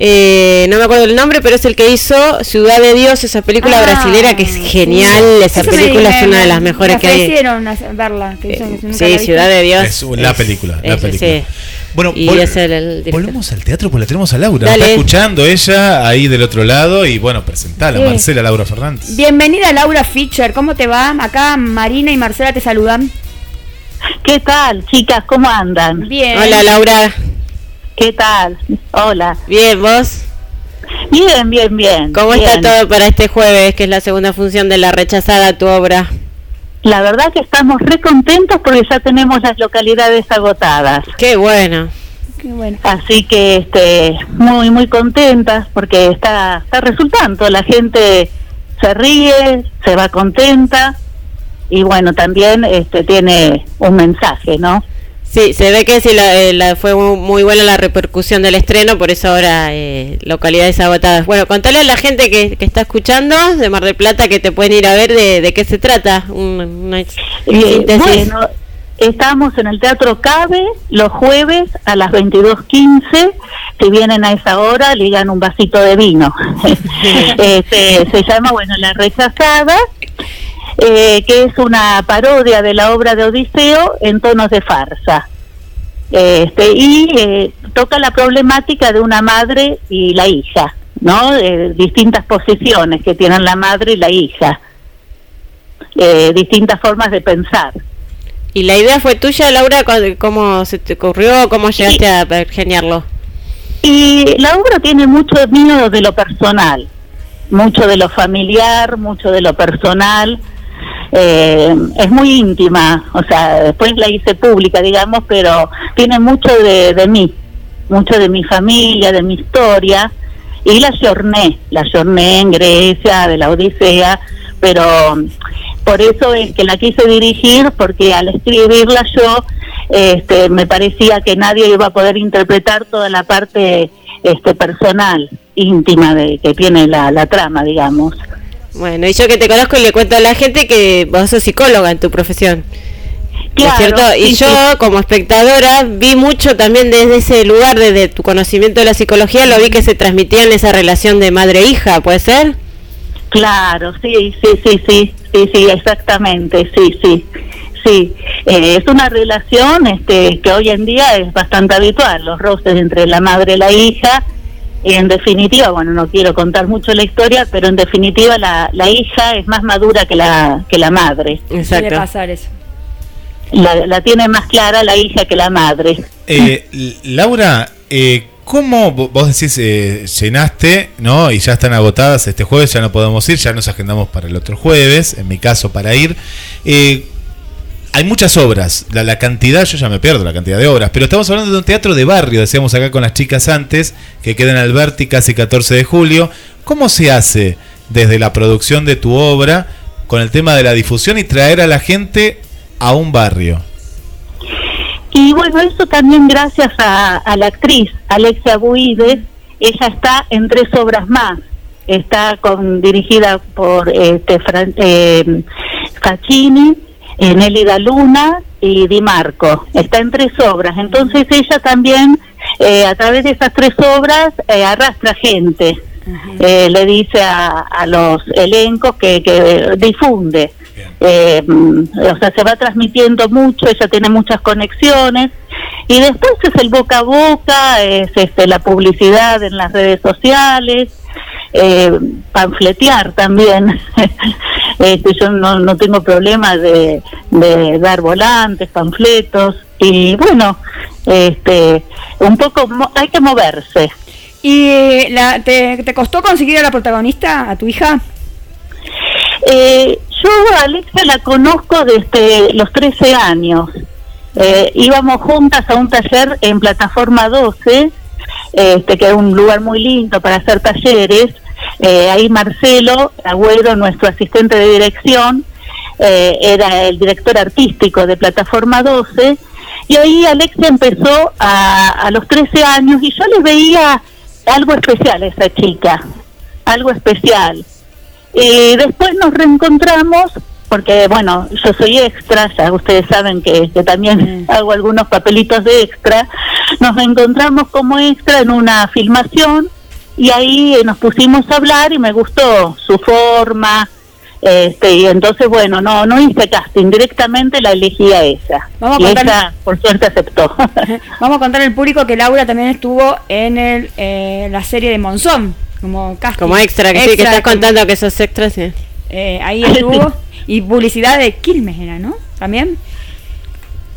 eh, no me acuerdo el nombre, pero es el que hizo Ciudad de Dios, esa película Ah, brasilera que es sí. genial, esa Eso película es una de las me mejores que hay. verla. que nunca la Sí. Ciudad de Dios. Es la película, la película. sí. Bueno, Y vol- es el, el director. volvemos al teatro porque la tenemos a Laura. Nos Dale. Está escuchando ella ahí del otro lado y bueno, presentala, Sí. Marcela Laura Fernández. Bienvenida Laura Fischer, ¿cómo te va? Acá Marina y Marcela te saludan. ¿Qué tal, chicas? ¿Cómo andan? Bien. Hola Laura, ¿Qué tal? Hola. bien, vos. Bien, bien, bien. ¿Cómo bien. está todo para este jueves, que es la segunda función de la rechazada tu obra? La verdad que estamos re contentos porque ya tenemos las localidades agotadas. Qué bueno. Qué bueno. Así que este, muy, muy contentas porque está, está resultando. La gente se ríe, se va contenta y bueno, también este, tiene un mensaje, ¿no? Sí, se ve que sí la, eh, la- fue mu- muy buena la repercusión del estreno, por eso ahora eh, localidades agotadas. Bueno, contale a la gente que, que está escuchando de Mar del Plata que te pueden ir a ver de, de qué se trata. Un- una Eh, síntesis. bueno, estamos en el Teatro Cabe los jueves a las 22.15. Si vienen a esa hora, ligan un vasito de vino. (laughs) (laughs) Este, se llama, bueno, La Rechazada, eh, que es una parodia de la obra de Odiseo en tonos de farsa. Este, y eh, toca la problemática de una madre y la hija, ¿no? Eh, distintas posiciones que tienen la madre y la hija eh, distintas formas de pensar. ¿Y la idea fue tuya, Laura? ¿Cu- ¿Cómo se te ocurrió? ¿Cómo llegaste a geniarlo? Y la obra tiene mucho mío de lo personal, mucho de lo familiar, mucho de lo personal. Eh, es muy íntima, o sea, después la hice pública, digamos, pero tiene mucho de, de mí, mucho de mi familia, de mi historia. Y la jorné, la jorné en Grecia, de la Odisea, pero por eso es que la quise dirigir, porque al escribirla yo este, me parecía que nadie iba a poder interpretar toda la parte este, personal, íntima de que tiene la, la trama, digamos. Bueno, y yo que te conozco y le cuento a la gente que vos sos psicóloga en tu profesión. ¿No es Claro, cierto? Y sí, yo, sí. como espectadora, vi mucho también desde ese lugar, desde tu conocimiento de la psicología, lo vi que se transmitía en esa relación de madre-hija, ¿puede ser? Claro, sí, sí, sí, sí, sí, sí, exactamente, sí, sí, sí. Eh, es una relación este, que hoy en día es bastante habitual, los roces entre la madre y la hija. Y en definitiva, bueno, no quiero contar mucho la historia, pero en definitiva la, la hija es más madura que la, que la madre. Suele pasar eso. La, la tiene más clara la hija que la madre. Eh, Laura, eh, ¿cómo vo- vos decís eh, llenaste, no? Y ya están agotadas este jueves, ya no podemos ir, ya nos agendamos para el otro jueves, en mi caso para ir. Eh, hay muchas obras, la, la cantidad, yo ya me pierdo la cantidad de obras, pero estamos hablando de un teatro de barrio, decíamos acá con las chicas antes, que queda en Alberti casi 14 de julio. ¿Cómo se hace desde la producción de tu obra con el tema de la difusión y traer a la gente a un barrio? Y bueno, eso también gracias a, a la actriz Alexia Buides, ella está en tres obras más. Está con, dirigida por este, Fran- eh, Facchini, Nélida Luna y Di Marco. Está en tres obras. Entonces ella también, eh, a través de esas tres obras, eh, arrastra gente. Eh, le dice a, a los elencos que, que difunde. Eh, mm, o sea, se va transmitiendo mucho, ella tiene muchas conexiones. Y después es el boca a boca, es este, la publicidad en las redes sociales, eh, panfletear también. (laughs) este, yo no, no tengo problema de, de dar volantes, panfletos. Y bueno, este, un poco mo- hay que moverse. ¿Y la, te, te costó conseguir a la protagonista, a tu hija? Eh, yo a Alexa la conozco desde los 13 años. Eh, íbamos juntas a un taller en Plataforma 12, este, que es un lugar muy lindo para hacer talleres. Eh, ahí Marcelo Agüero, nuestro asistente de dirección, eh, era el director artístico de Plataforma 12. Y ahí Alexia empezó a, a los 13 años y yo le veía algo especial a esa chica, algo especial. Y después nos reencontramos, porque bueno, yo soy extra, ya ustedes saben que, que también (laughs) hago algunos papelitos de extra. Nos reencontramos como extra en una filmación y ahí eh, nos pusimos a hablar y me gustó su forma. Este, y entonces, bueno, no no hice casting, directamente la elegí a ella. Vamos a y contar- ella, por suerte, aceptó. (laughs) Vamos a contar al público que Laura también estuvo en el, eh, la serie de Monzón, como casting. Como extra, que sí, que Extra, estás como- contando que sos extra, sí. eh, ahí estuvo. Y publicidad de Quilmes era, ¿no? También.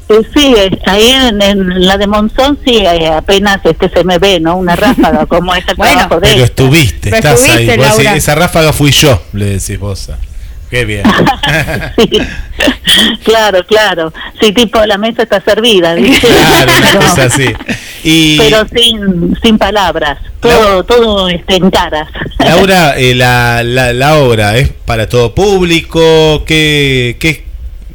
Eh, sí, ahí en, en la de Monzón sí, eh, apenas este se me ve, ¿no? Una ráfaga, como es el (laughs) Bueno, trabajo de Pero estuviste, Pero estás estuviste, ahí. Decís, esa ráfaga fui yo, le decís vos. Qué bien. (laughs) Sí, claro, claro. Sí, tipo, la mesa está servida, (laughs) ¿viste? claro, una Pero- cosa así. Y Pero sin, sin palabras, todo, todo este, en caras. Laura, eh, la, la, la obra es para todo público. ¿Qué, qué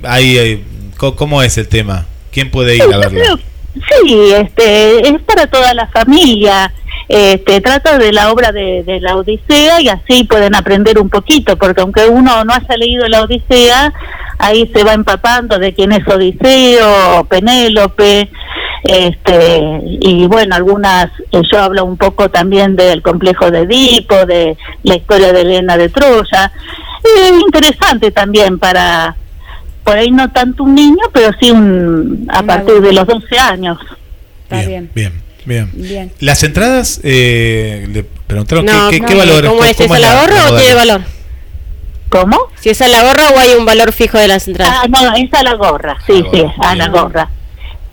hay, ¿Cómo es el tema? ¿Quién puede ir a verla? Sí, este, es para toda la familia. Este, trata de la obra de, de la Odisea y así pueden aprender un poquito, porque aunque uno no haya leído la Odisea, ahí se va empapando de quién es Odiseo, Penélope, este, y bueno, algunas, eh, yo hablo un poco también del complejo de Edipo, de la historia de Elena de Troya. Es interesante también para, por ahí no tanto un niño, pero sí un, a partir de los 12 años. Está bien. Bien, bien. Bien. Las entradas, eh, le preguntaron No, qué, qué, valor ¿Cómo es? ¿Es la- ahorro o tiene valor? ¿Cómo? Si es a la gorra o hay un valor fijo de las entradas. Ah, no, es a la gorra, sí, sí, a la gorra.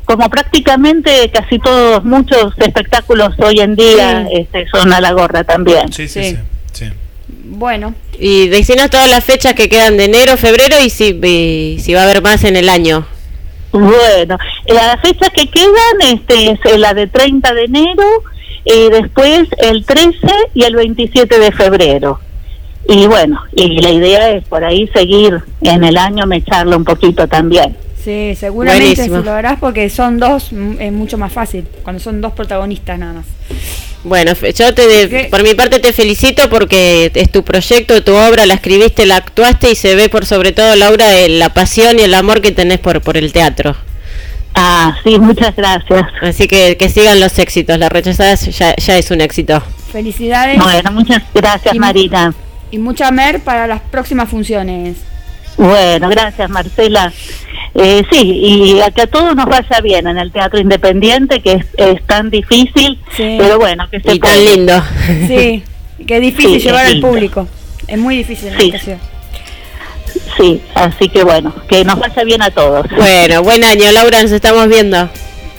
Como prácticamente casi todos, muchos espectáculos hoy en día Sí. este, son a la gorra también. Sí, sí, Sí. sí. sí. Bueno, Y decinos todas las fechas que quedan de enero, febrero y si, y si va a haber más en el año. Bueno, las fechas que quedan este, es la de 30 de enero y después el 13 y el 27 de febrero. Y bueno, y la idea es por ahí seguir en el año, mecharlo un poquito también. sí, seguramente Buenísimo. si lo harás porque son dos, mm, es mucho más fácil, cuando son dos protagonistas nada más. Bueno, fe- yo te, ¿Qué? por mi parte te felicito porque es tu proyecto, tu obra, la escribiste, la actuaste y se ve por sobre todo, Laura, eh, la pasión y el amor que tenés por, por el teatro. Ah, sí, muchas gracias. Así que que sigan los éxitos, la rechazada ya, ya es un éxito. Felicidades Bueno, muchas gracias Y- Marina. y mucha mer para las próximas funciones. Bueno, gracias Marcela. Eh, sí, y a que a todos nos vaya bien en el teatro independiente, que es, es tan difícil, Sí. pero bueno, que se Y tan lindo. Sí, (laughs) que es difícil Sí, llevar es al público. Es muy difícil en Sí. esta ciudad. Sí, así que bueno, que nos vaya bien a todos. Bueno, buen año, Laura, nos estamos viendo.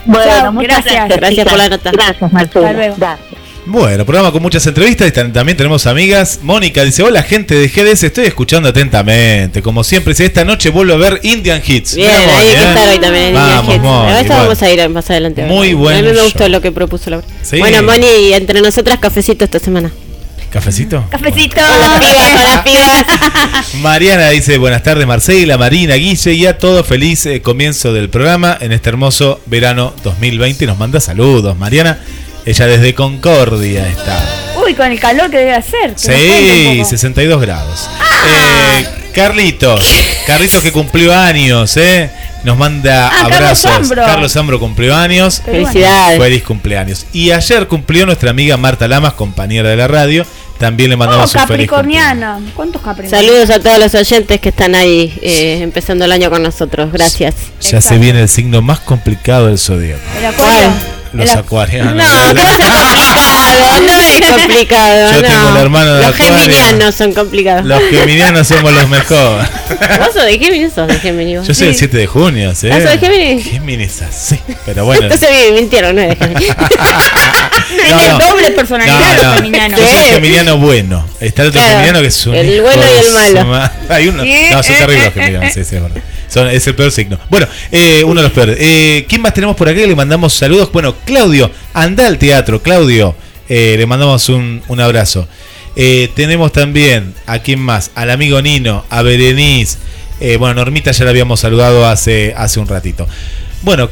Bueno, Chao, muchas gracias. gracias. Gracias por la nota. Gracias, Marcela. Hasta luego. Gracias. Bueno, programa con muchas entrevistas y también tenemos amigas. Mónica dice, hola gente de GDS, estoy escuchando atentamente. Como siempre, si esta noche vuelvo a ver Indian Hits. Bien, Mirá, ahí hay Moni, que ¿eh? estar hoy también en Indian Vamos, Hits. Moni, A bueno. vamos a ir más adelante. Muy buen A mí me show. gustó lo que propuso Laura. Sí. Bueno, Moni, y entre nosotras cafecito esta semana. ¿Cafecito? Cafecito. Con las pibas, con las pibas. (laughs) Mariana dice, buenas tardes Marcela, Marina, Guille y a todo feliz eh, comienzo del programa en este hermoso verano 2020. Nos manda saludos, Mariana. Ella desde Concordia está. Uy, con el calor que debe hacer. que Sí, poco. 62 grados. Eh, Carlitos, Carlitos que cumplió años, ¿eh? Nos manda Ah, Carlos abrazos. Zambro. Carlos Zambro cumplió años. Felicidades. Feliz cumpleaños. Y ayer cumplió nuestra amiga Marta Lamas, compañera de la radio. También le Oh, mandamos un feliz cumpleaños. capricorniana. ¿Cuántos capricornianos? Saludos a todos los oyentes que están ahí eh, empezando el año con nosotros. Gracias. Ya se viene el signo más complicado del zodiaco. ¿El acuario? Los El- acuarianos. No, (laughs) no sea complicado, no es complicado. Yo no. tengo un hermano de Los Acuario. geminianos son complicados. Los geminianos somos los mejores. ¿Vos sos de Géminis sos de Géminis? vos? Yo soy el Sí. 7 de junio, ¿sí? ¿Ah, sos de Géminis? Géminis así. Pero bueno. (laughs) Entonces me mintieron, no es de Géminis. (laughs) Tiene doble personalidad los geminianos. Yo soy Sí. geminiano bueno. Está el otro Claro, geminiano que es un. el bueno y el malo. ma- Hay uno. Sí, No, son terribles los geminianos. Sí, sí, es verdad. Son- es el peor signo. Bueno, eh, uno de los peores. Eh, ¿Quién más tenemos por acá? Le mandamos saludos. Bueno, Claudio, anda al teatro. Claudio, eh, le mandamos un, un abrazo. Eh, tenemos también, ¿a quién más? Al amigo Nino, a Berenice. Eh, bueno, Normita ya la habíamos saludado hace, hace un ratito. Bueno,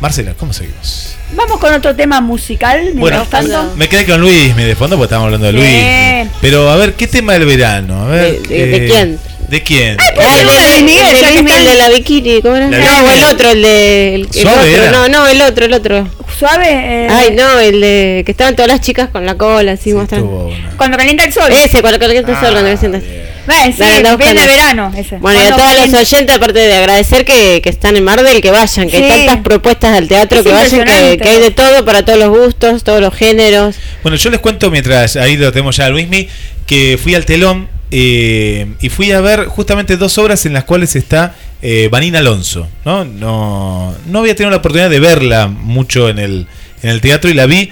Marcela, ¿cómo seguimos? Vamos con otro tema musical. Bueno, tanto. me quedé con Luis, me de fondo porque estábamos hablando de Luis. Bien. Pero a ver, ¿qué tema del verano? A ver, ¿De- de- de quién? ¿De quién? El de Luis Miguel, ya el que de Luis Miguel están- de la bikini, ¿cómo era? La No, el otro, el de. El, el Suave otro, era. no, no, el otro, el otro. Suave. eh, Ay, no, el de. Que estaban todas las chicas con la cola, así Sí, mostrando. tuvo una. Cuando calienta el sol. Ese, cuando calienta el sol, Ah, cuando me sientas. bien. Bueno, sí, viene buscando. verano ese. Bueno, y a todos los calienta- oyentes, aparte de agradecer que, que están en Mardel, que vayan, que Sí. hay tantas propuestas del teatro, Es que vayan, que hay de todo para todos los gustos, todos los géneros. Bueno, yo les cuento mientras ahí lo tenemos ya a Luismi, que fui al telón eh, y fui a ver justamente dos obras en las cuales está eh, Vanina Alonso. ¿no? No, no había tenido la oportunidad de verla mucho en el, en el teatro y la vi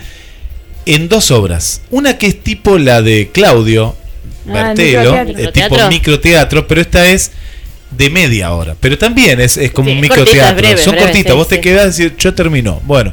en dos obras. Una que es tipo la de Claudio Ah, el Bertelo, microteatro. eh, tipo ¿Microteatro? pero esta es de media hora. Pero también es, es como Sí, un microteatro. Son cortitas, sí, vos te quedás y yo terminó. Bueno,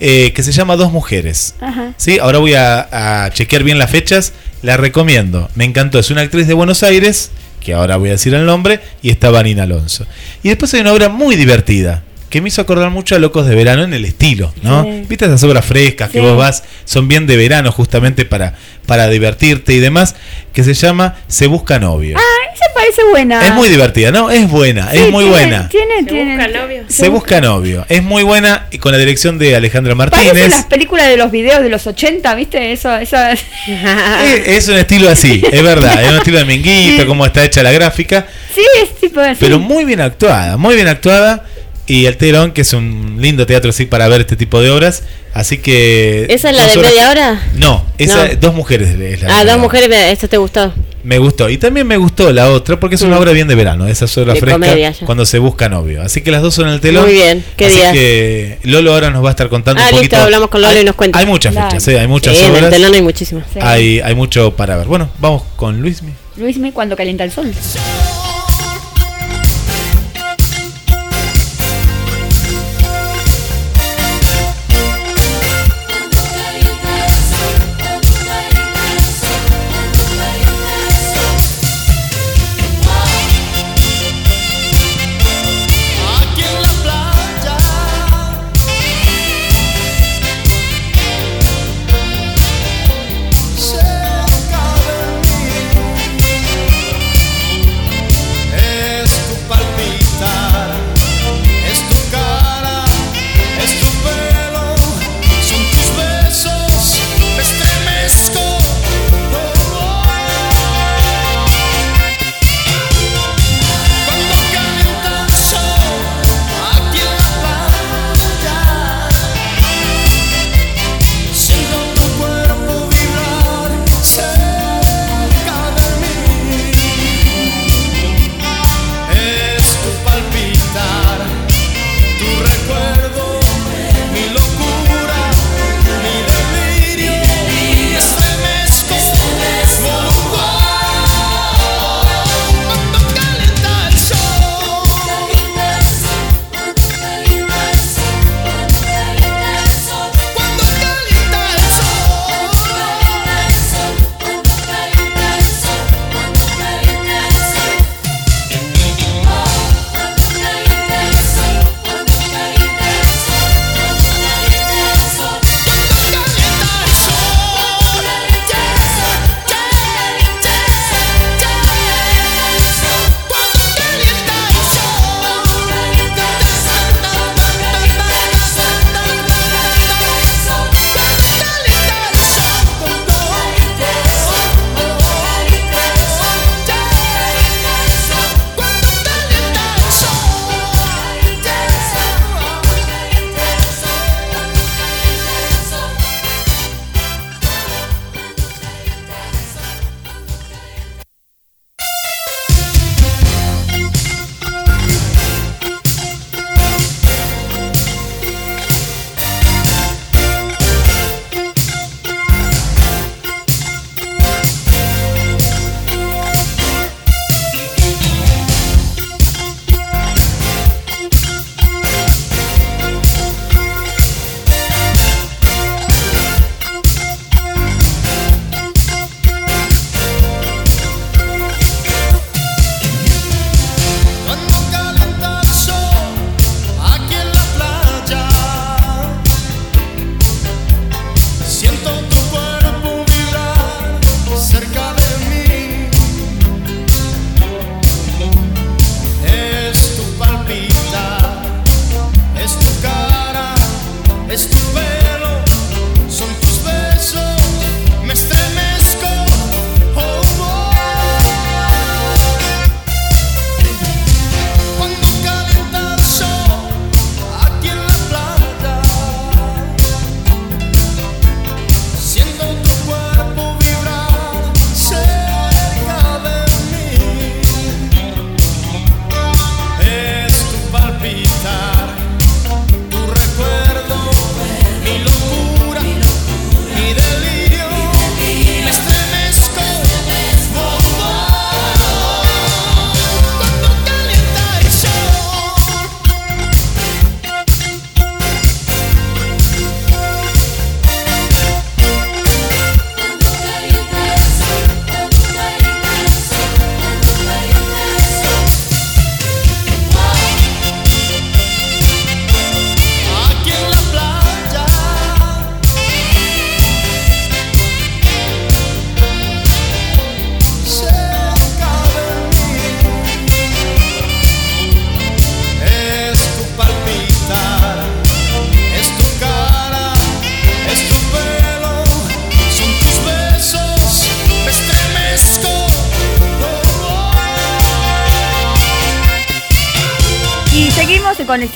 eh, que se llama Dos Mujeres. Ajá. Sí, ahora voy a, a chequear bien las fechas. La recomiendo. Me encantó. Es una actriz de Buenos Aires, que ahora voy a decir el nombre, y está Vanina Alonso. Y después hay una obra muy divertida, que me hizo acordar mucho a Locos de Verano en el estilo, ¿no? Sí. ¿Viste esas obras frescas que Sí. vos vas? Son bien de verano justamente para, para divertirte y demás, que se llama Se Busca Novio. Ah, esa parece buena. Es muy divertida, ¿no? Es buena, Sí, es muy tiene- buena. Tiene, ¿Se tiene. busca novio? Se busca novio. Es muy buena y con la dirección de Alejandra Martínez. las películas de los videos de los 80, ¿viste? Eso. Eh, (laughs) Es un estilo así, es verdad. Es un estilo de minguito, Sí. cómo está hecha la gráfica. sí, es tipo así. Pero muy bien actuada, muy bien actuada. Y el Telón, que es un lindo teatro sí para ver este tipo de obras. Así que. ¿Esa es la de horas- media hora? No, esa, No. dos mujeres. es la Ah, de- dos mujeres, esta te gustó. Me gustó. Y también me gustó la otra porque es una Mm. obra bien de verano, esa De fresca comedia, cuando se busca novio. Así que las dos son en el telón. Muy bien, ¿qué Así días? que Lolo ahora nos va a estar contando Ah, un listo, poquito. hablamos con Lolo Hay- y nos cuenta. Hay muchas Claro. fechas, ¿eh? hay muchas Sí, en el obras. telón hay muchísimas. Sí. Hay, hay mucho para ver. Bueno, vamos con Luismi. Luismi cuando calienta el sol.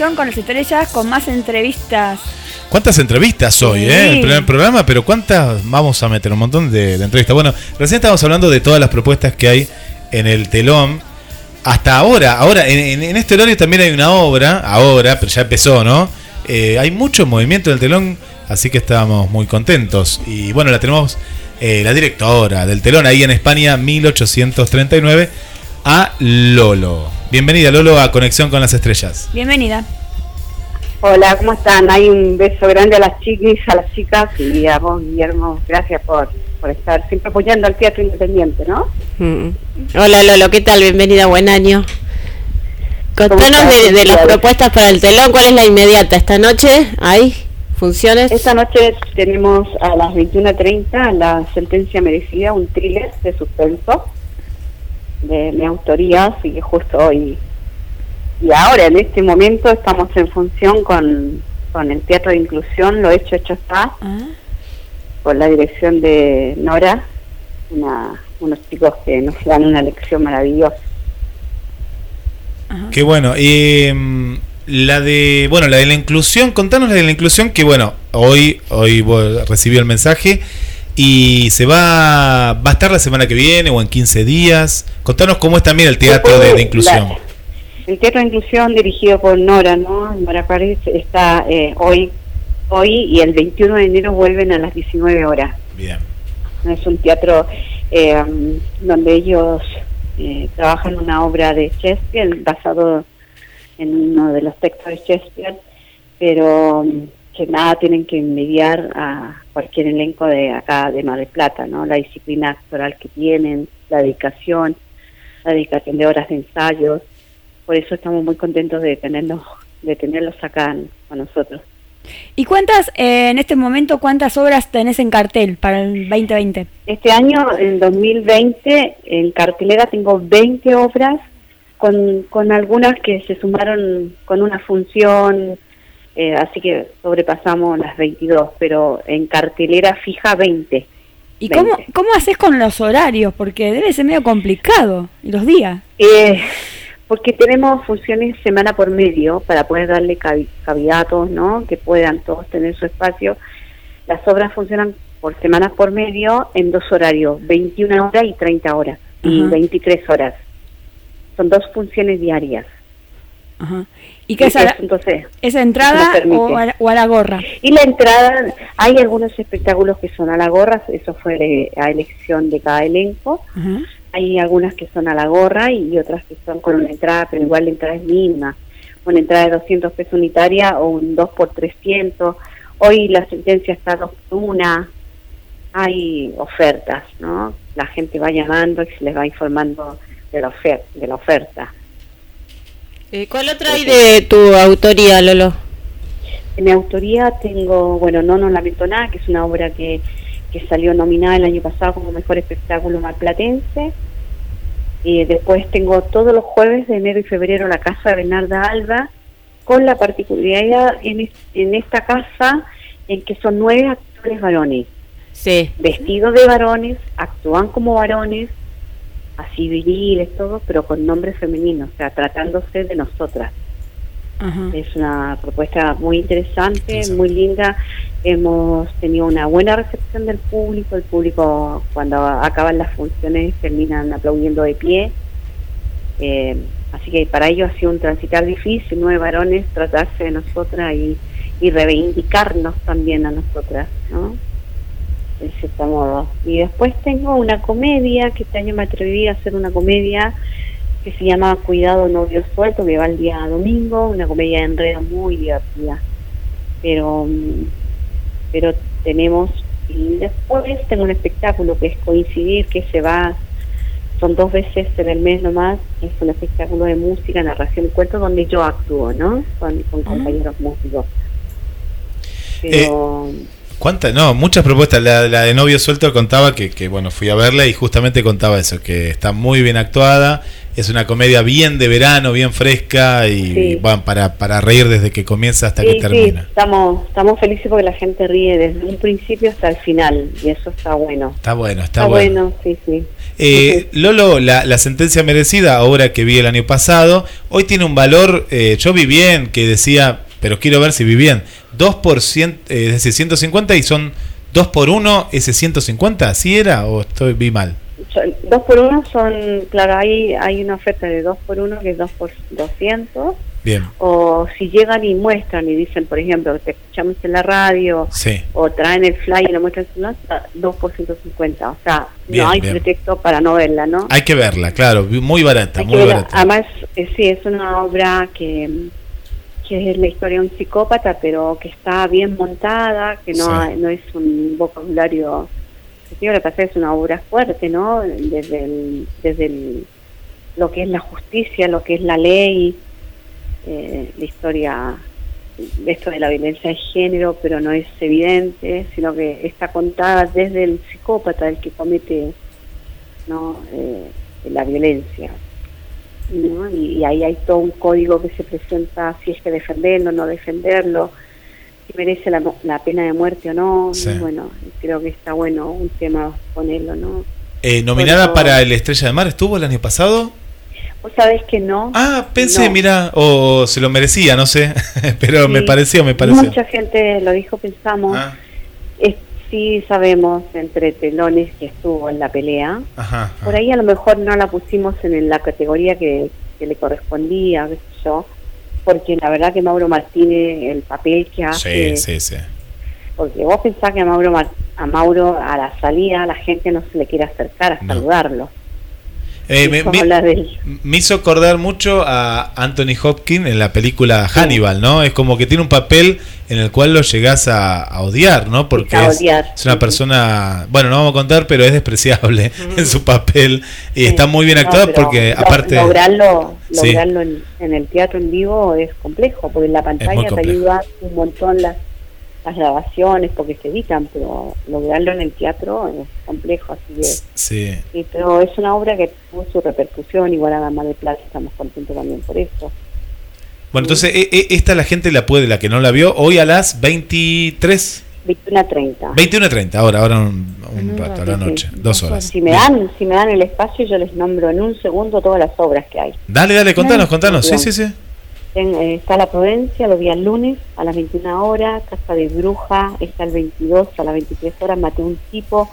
Con las estrellas con más entrevistas. ¿Cuántas entrevistas hoy, Sí. eh? El primer programa, pero ¿cuántas vamos a meter? Un montón de, de entrevistas. Bueno, recién estábamos hablando de todas las propuestas que hay en el telón. Hasta ahora, ahora, en este horario también hay una obra, ahora, pero ya empezó, ¿no? Eh, hay mucho movimiento en el telón, así que estábamos muy contentos. Y bueno, la tenemos eh, la directora del telón ahí en España, 1839, a Lolo. Bienvenida, Lolo, a Conexión con las Estrellas. Bienvenida. Hola, ¿cómo están? Hay un beso grande a las chiquis, a las chicas y a vos, Guillermo. Gracias por, por estar siempre apoyando al teatro independiente, ¿no? Mm. Hola Lolo, ¿qué tal? Bienvenida, buen año. Contanos de, de las propuestas para el telón, ¿cuál es la inmediata? ¿Esta noche hay funciones? Esta noche tenemos a las 21.30 la sentencia merecida, un thriller de suspenso de mi autoría, así que justo hoy y ahora en este momento estamos en función con, con el Teatro de Inclusión, lo hecho, hecho está, con la dirección de Nora, una, unos chicos que nos dan una lección maravillosa. Qué bueno. Y mm, la de, bueno, la de la inclusión, contanos la de la inclusión que bueno, hoy hoy recibí el mensaje y se va va a estar la semana que viene o en 15 días. Contanos cómo es también el teatro de, de inclusión. La- el Teatro de Inclusión dirigido por Nora, ¿no? Nora Párez está eh, hoy hoy y el 21 de enero vuelven a las 19 horas. Bien. Es un teatro eh, donde ellos eh, trabajan una obra de Shakespeare basado en uno de los textos de Shakespeare, pero que nada tienen que envidiar a cualquier elenco de acá de Mar del Plata, ¿no? La disciplina actoral que tienen, la dedicación, la dedicación de horas de ensayos. Por eso estamos muy contentos de tenerlos, de tenerlos acá con nosotros. ¿Y cuántas, eh, en este momento, cuántas obras tenés en cartel para el 2020? Este año, en 2020, en cartelera tengo 20 obras, con, con algunas que se sumaron con una función, eh, así que sobrepasamos las 22, pero en cartelera fija 20. ¿Y cómo, 20. cómo haces con los horarios? Porque debe ser medio complicado. ¿Y los días? Eh, porque tenemos funciones semana por medio para poder darle cavi- cavidad a todos, ¿no? Que puedan todos tener su espacio. Las obras funcionan por semanas por medio en dos horarios, 21 horas y 30 horas, y Ajá. 23 horas. Son dos funciones diarias. Ajá. ¿Y qué es, a la- Entonces, es a entrada o a, la- o a la gorra? y la entrada, hay algunos espectáculos que son a la gorra, eso fue a elección de cada elenco. Ajá. Hay algunas que son a la gorra y otras que son con una entrada, pero igual la entrada es mínima. Una entrada de 200 pesos unitaria o un 2 por 300. Hoy la sentencia está 2 por 1. Hay ofertas, ¿no? La gente va llamando y se les va informando de la, ofer de la oferta. Eh, ¿Cuál otra hay de tu autoría, Lolo? En mi autoría tengo, bueno, No Nos Lamento Nada, que es una obra que, que salió nominada el año pasado como mejor espectáculo marplatense. Y después tengo todos los jueves de enero y febrero la casa de Bernarda Alba, con la particularidad en, es- en esta casa en que son nueve actores varones, Sí. vestidos de varones, actúan como varones, así viriles, todo, pero con nombres femeninos, o sea, tratándose de nosotras. Ajá. Es una propuesta muy interesante, muy linda. Hemos tenido una buena recepción del público. El público, cuando acaban las funciones, terminan aplaudiendo de pie. Eh, así que para ellos ha sido un transitar difícil, nueve varones, tratarse de nosotras y, y reivindicarnos también a nosotras, ¿no? De cierto modo. Y después tengo una comedia, que este año me atreví a hacer una comedia que se llama Cuidado Novio Suelto, que va el día domingo, una comedia de enredo muy divertida. Pero, mm, pero tenemos, y después tengo un espectáculo que es Coincidir, que se va, son dos veces en el mes nomás, es un espectáculo de música, narración y cuento, donde yo actúo, ¿no? Con, con compañeros músicos. Pero... ¿Cuántas? No, muchas propuestas. La, la de novio suelto contaba que, que, bueno, fui a verla y justamente contaba eso, que está muy bien actuada. Es una comedia bien de verano, bien fresca y, Sí. bueno, para, para reír desde que comienza hasta Sí, que sí, termina. estamos, estamos felices porque la gente ríe desde un principio hasta el final y eso está bueno. Está bueno, está, Está bueno. bueno, sí, sí. Eh, Lolo, la, la sentencia merecida, obra que vi el año pasado, hoy tiene un valor, eh, yo vi bien, que decía, pero quiero ver si vi bien, 2 por cien- eh, es decir, 150 y son 2 por 1 ese 150, ¿así era o estoy vi mal? Son- Dos por uno son, claro, hay, hay una oferta de dos por uno que es dos por 200. Bien, O si llegan y muestran y dicen, por ejemplo, te escuchamos en la radio, sí. o traen el flyer y lo muestran en nota, 2 por 150. O sea, Bien, no hay bien. pretexto para no verla, ¿no? Hay que verla, claro, muy barata, Hay muy verla. barata. Además, eh, sí, es una obra que, que es la historia de un psicópata, pero que está bien montada, que no, Sí. no es un vocabulario. Lo que es una obra fuerte, ¿no? Desde, el, desde el- lo que es la justicia, lo que es la ley, eh, la historia de esto de la violencia de género, pero no es evidente, sino que está contada desde el psicópata, el que comete ¿no? Eh, la violencia. ¿No? Y, y ahí hay todo un código que se presenta si es que defenderlo, no defenderlo, si merece la, la pena de muerte o no. Sí. Y bueno, creo que está bueno un tema ponerlo, ¿no? Eh, nominada para el Estrella de Mar, ¿estuvo el año pasado? Vos sabés que no. Ah, pensé, No. mira, o se lo merecía, no sé, (laughs) pero me pareció, me pareció. Mucha gente lo dijo, pensamos. Ah, Es- sí sabemos entre telones que estuvo en la pelea. ajá, Por ahí a lo mejor no la pusimos en la categoría que, que le correspondía, qué sé yo, porque la verdad que Mauro Martínez, el papel que hace, Sí, sí, sí. porque vos pensás que a Mauro, a Mauro a la salida la gente no se le quiere acercar a No. saludarlo. Eh, me, hizo acordar mucho a Anthony Hopkins en la película Hannibal, ¿no? Es como que tiene un papel en el cual lo llegás a, a odiar, ¿no? Porque A es, odiar, es una persona, bueno, no vamos a contar, pero es despreciable (laughs) en su papel y está muy bien actuado porque aparte... Lograrlo, Sí. lograrlo en, en el teatro en vivo es complejo, porque en la pantalla te ayuda un montón las, las grabaciones, porque se editan, pero lograrlo en el teatro es complejo, así que... Sí. Sí, pero es una obra que tuvo su repercusión, igual a Dama de Plata, estamos contentos también por eso. Bueno, entonces e- e- esta la gente la puede, la que no la vio, hoy a las 23, 21 a 30. 21 30, ahora, ahora un, un rato, a la noche, sí. dos horas. Si me dan, si me dan el espacio, yo les nombro en un segundo todas las obras que hay. Dale, dale, contanos, contanos, sí, sí, sí. Eh, está La Prudencia los días lunes a las 21 horas, Casa de Bruja está el 22 a las 23 horas, Mateo un tipo,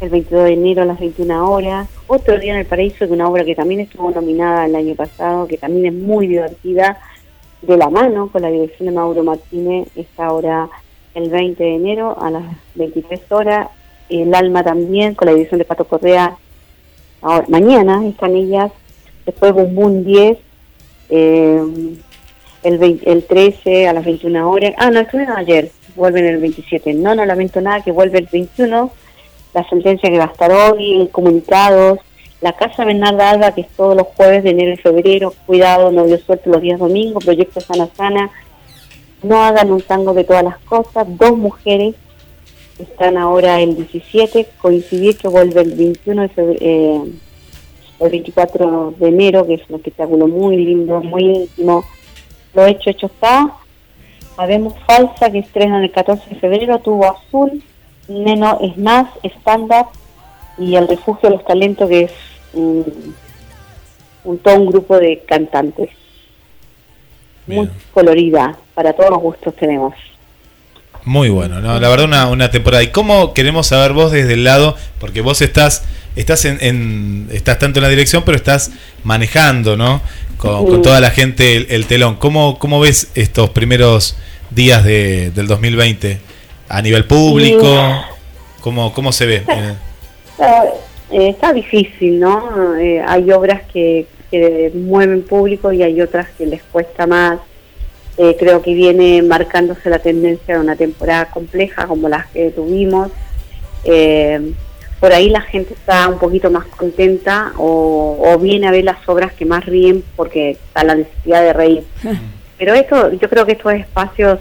el 22 de enero a las 21 horas, Otro Día en el Paraíso, es una obra que también estuvo nominada el año pasado, que también es muy divertida, de la mano con la dirección de Mauro Martínez, está ahora el 20 de enero a las 23 horas, El Alma también con la dirección de Pato Correa, ahora, mañana están ellas, después Boom Boom 10, eh, el, 20 el 13 a las 21 horas. Ah, no, estuvieron ayer, vuelven el 27. No, no lamento nada que vuelve el 21. La sentencia que va a estar hoy, comunicados. La Casa Bernarda Alba, que es todos los jueves de enero y febrero. Cuidado, novio suelto los días domingos. Proyecto Sana Sana. No hagan un tango de todas las cosas. Dos mujeres están ahora el 17. Coincidir que vuelve el 21 de febrero. eh, el 24 de enero, que es un espectáculo muy lindo, muy íntimo. Lo hecho, hecho está. Sabemos Falsa, que estrena el 14 de febrero, Tuvo Azul, Neno es más, stand-up, y El Refugio de los Talentos, que es un, un- todo un grupo de cantantes. Muy colorida, para todos los gustos tenemos. Muy bueno, ¿no? La verdad una, una temporada. ¿Y cómo queremos saber vos desde el lado? Porque vos estás, estás en, en- estás tanto en la dirección, pero estás manejando, ¿no? Con, toda la gente el, el telón. ¿Cómo, ¿Cómo ves estos primeros días de, del 2020? A nivel público, ¿cómo, cómo se ve? (laughs) Eh, Está, eh, está difícil, ¿no? Eh, hay obras que, que mueven público y hay otras que les cuesta más. Eh, creo que viene marcándose la tendencia de una temporada compleja como las que tuvimos. Eh, por ahí la gente está un poquito más contenta o, o viene a ver las obras que más ríen porque está la necesidad de reír. (laughs) Pero esto, yo creo que estos espacios,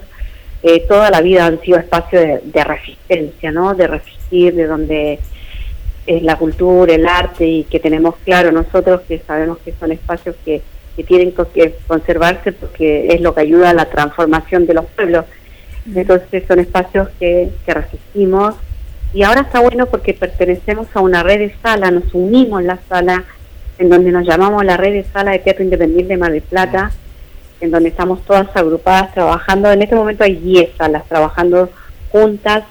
eh, toda la vida han sido espacios de, de resistencia, ¿no? De resistir, de donde es la cultura, el arte y que tenemos claro nosotros que sabemos que son espacios que, que tienen que conservarse porque es lo que ayuda a la transformación de los pueblos. Entonces son espacios que, que resistimos Y ahora está bueno porque pertenecemos a una red de sala, nos unimos en la sala, en donde nos llamamos la red de sala de teatro independiente de Mar del Plata, en donde estamos todas agrupadas trabajando. En este momento hay 10 salas trabajando juntas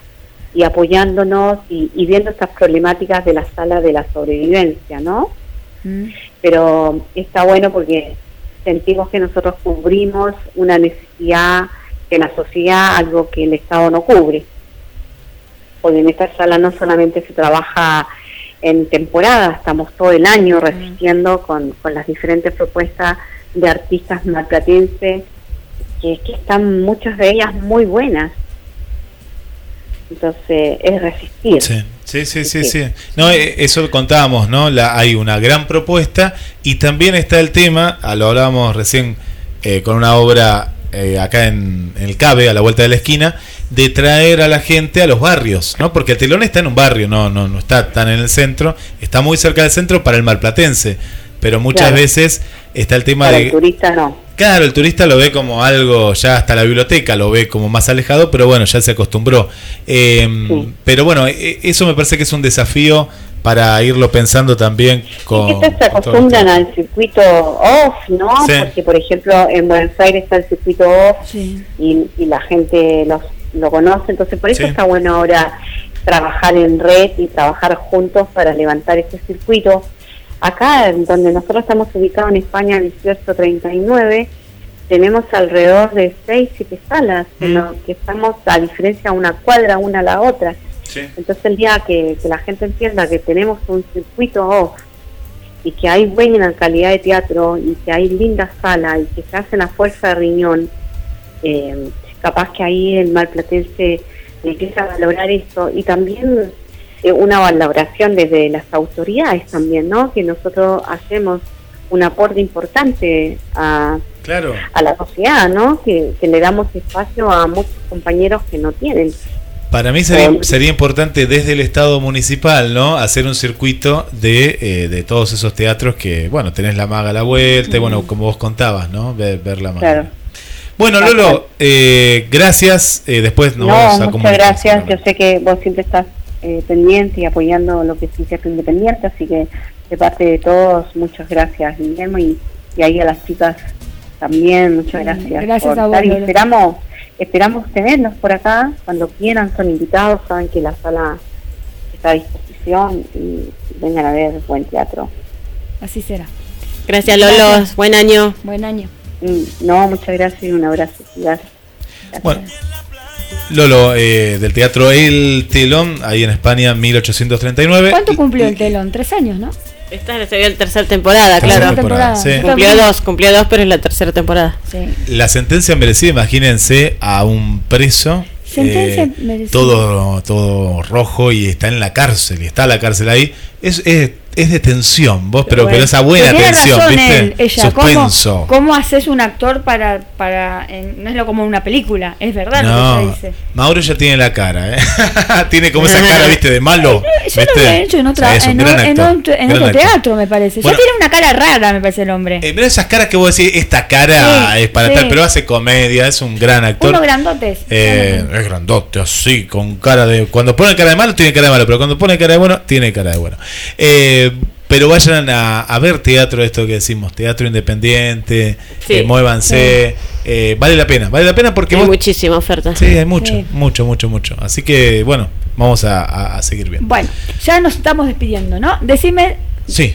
y apoyándonos y, y viendo estas problemáticas de la sala de la sobrevivencia, ¿no? Mm. pero está bueno porque sentimos que nosotros cubrimos una necesidad en la sociedad, algo que el Estado no cubre. Porque en esta sala no solamente se trabaja en temporada, estamos todo el año resistiendo con, con las diferentes propuestas de artistas marplatenses, que, que están muchas de ellas muy buenas. Entonces, es resistir. Sí, sí, sí, sí. sí. No, eh, eso contábamos, ¿no? La, hay una gran propuesta y también está el tema, ah, lo hablábamos recién eh, con una obra eh, acá en, en el CABE, a la vuelta de la esquina, de traer a la gente a los barrios, ¿no? Porque el telón está en un barrio, no, no, no está tan en el centro, está muy cerca del centro para el malplatense, pero muchas Claro. veces está el tema Para de... el turista no. Claro, el turista lo ve como algo, ya hasta la biblioteca lo ve como más alejado, pero bueno, ya se acostumbró. Eh, Pero bueno, e- eso me parece que es un desafío para irlo pensando también con... Estas se acostumbran al circuito off, ¿no? Sí. Porque, por ejemplo, en Buenos Aires está el circuito off y, y la gente los, lo conoce, entonces por eso Sí. está bueno ahora trabajar en red y trabajar juntos para levantar este circuito. Acá, en donde nosotros estamos ubicados en España, 1839, tenemos alrededor de 6, 7 salas, en lo que estamos a diferencia una cuadra una a la otra. Entonces el día que, que la gente entienda que tenemos un circuito off y que hay buena calidad de teatro y que hay linda sala y que se hace la fuerza de riñón, eh, capaz que ahí el malplatense empieza a valorar esto y también eh, una valoración desde las autoridades también, ¿no? Que nosotros hacemos un aporte importante a, Claro. a la sociedad, ¿no? Que, que le damos espacio a muchos compañeros que no tienen. Para mí sería, sería importante desde el Estado municipal, ¿no? Hacer un circuito de, eh, de todos esos teatros que, bueno, tenés la maga a la vuelta, y bueno, como vos contabas, ¿no? Ver, ver la maga. Claro. Bueno, Lolo, eh, gracias. eh, después nos No, vamos a muchas comunicar. gracias. Yo sé que vos siempre estás eh, pendiente y apoyando lo que es teatro independiente, así que de parte de todos, muchas gracias, Guillermo, y, y ahí a las chicas también, muchas gracias. gracias por a vos, estar y Lolo. esperamos, esperamos tenerlos por acá cuando quieran, son invitados, saben que la sala está a disposición y vengan a ver buen teatro. Así será. Gracias, Lolo. Buen año. Buen año. No, muchas gracias y un abrazo. Gracias. Bueno, Lolo, eh, del teatro El Telón, ahí en España, 1839. ¿Cuánto cumplió el telón? Tres años, ¿no? Esta sería la tercera temporada, Tercera claro. temporada, sí. Cumplió dos, cumplió dos, pero es la tercera temporada. Sí. La sentencia merecida, imagínense a un preso. Sentencia eh, merecida. todo, todo rojo y está en la cárcel, y está la cárcel ahí. Es, es, es de tensión, vos, pero, pero esa buena Pero tiene tensión, razón ¿viste? él, ella. Suspenso. ¿Cómo, ¿Cómo haces un actor para.? para en- no es lo como una película, es verdad lo que dice. Mauro ya tiene la cara, ¿eh? (laughs) tiene como esa cara, viste, de malo. (laughs) Yo lo ¿viste? he hecho en, otra, en, o- en actor, otro, en otro actor. teatro, me parece. Bueno. ya tiene una cara rara, me parece el hombre. Eh, pero esas caras que vos decís, esta cara Sí, es para sí. tal, pero hace comedia, es un gran actor. Uno grandotes. Eh, es grandote, así, con cara de. Cuando pone cara de malo, tiene cara de malo, pero cuando pone cara de bueno, tiene cara de bueno. Eh, pero vayan a, a ver teatro, esto que decimos, teatro independiente, Sí. eh, muévanse. eh, vale la pena, vale la pena porque Hay vos. muchísima oferta. Sí, hay mucho, Sí. mucho, mucho, mucho. Así que, bueno, vamos a, a- a seguir viendo. Bueno, ya nos estamos despidiendo, ¿no? Decime Sí,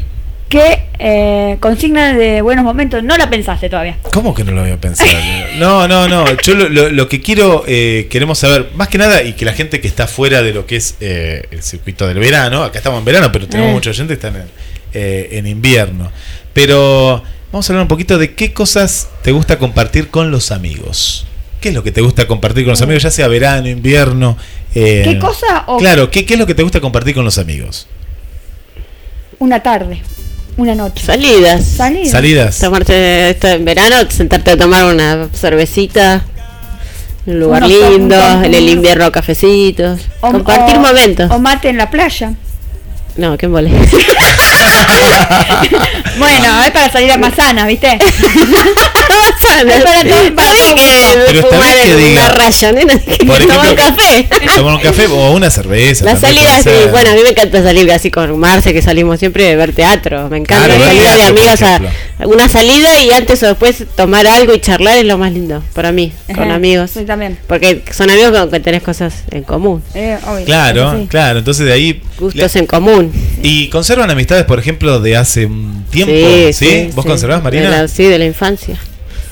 qué eh, consigna de buenos momentos no la pensaste todavía. ¿Cómo que no lo voy a pensar? No, no, no. Yo lo, lo- lo que quiero, eh, queremos saber, más que nada, y que la gente que está fuera de lo que es eh, el circuito del verano, acá estamos en verano, pero tenemos Eh. mucha gente que está en, eh, en invierno. Pero vamos a hablar un poquito de qué cosas te gusta compartir con los amigos. ¿Qué es lo que te gusta compartir con los amigos, ya sea verano, invierno? eh, ¿Qué cosa o Claro, ¿qué, ¿qué es lo que te gusta compartir con los amigos? una tarde, una noche? Salidas. Salidas. Salidas. Tomarte esto en verano, sentarte a tomar una cervecita. Un lugar Unos- lindo, en el invierno cafecitos. O- compartir o- momentos. O mate en la playa. no, qué mole. (laughs) (laughs) Bueno, es para salir a más sana, ¿viste? (laughs) Sana. Es para todo- para. Pero está fumar bien que en diga. una raya, nena, que Por tomar un ejemplo, café. Tomar un café o una cerveza. La también salida, puede sí, ser. bueno, a mí me encanta salir así con Marce, que salimos siempre de ver teatro. Me encanta Claro, ver salir de teatro, por amigas a una salida y antes o después tomar algo y charlar es lo más lindo para mí, con Ajá, amigos. Sí, también. Porque son amigos con que tenés cosas en común, Eh, obvio. Claro, Sí. claro. Entonces de ahí. gustos en común. ¿Y conservan amistades, por ejemplo, de hace un tiempo? Sí, ¿Sí? sí, ¿Vos sí. conservás, Marina? De la- sí, de la infancia.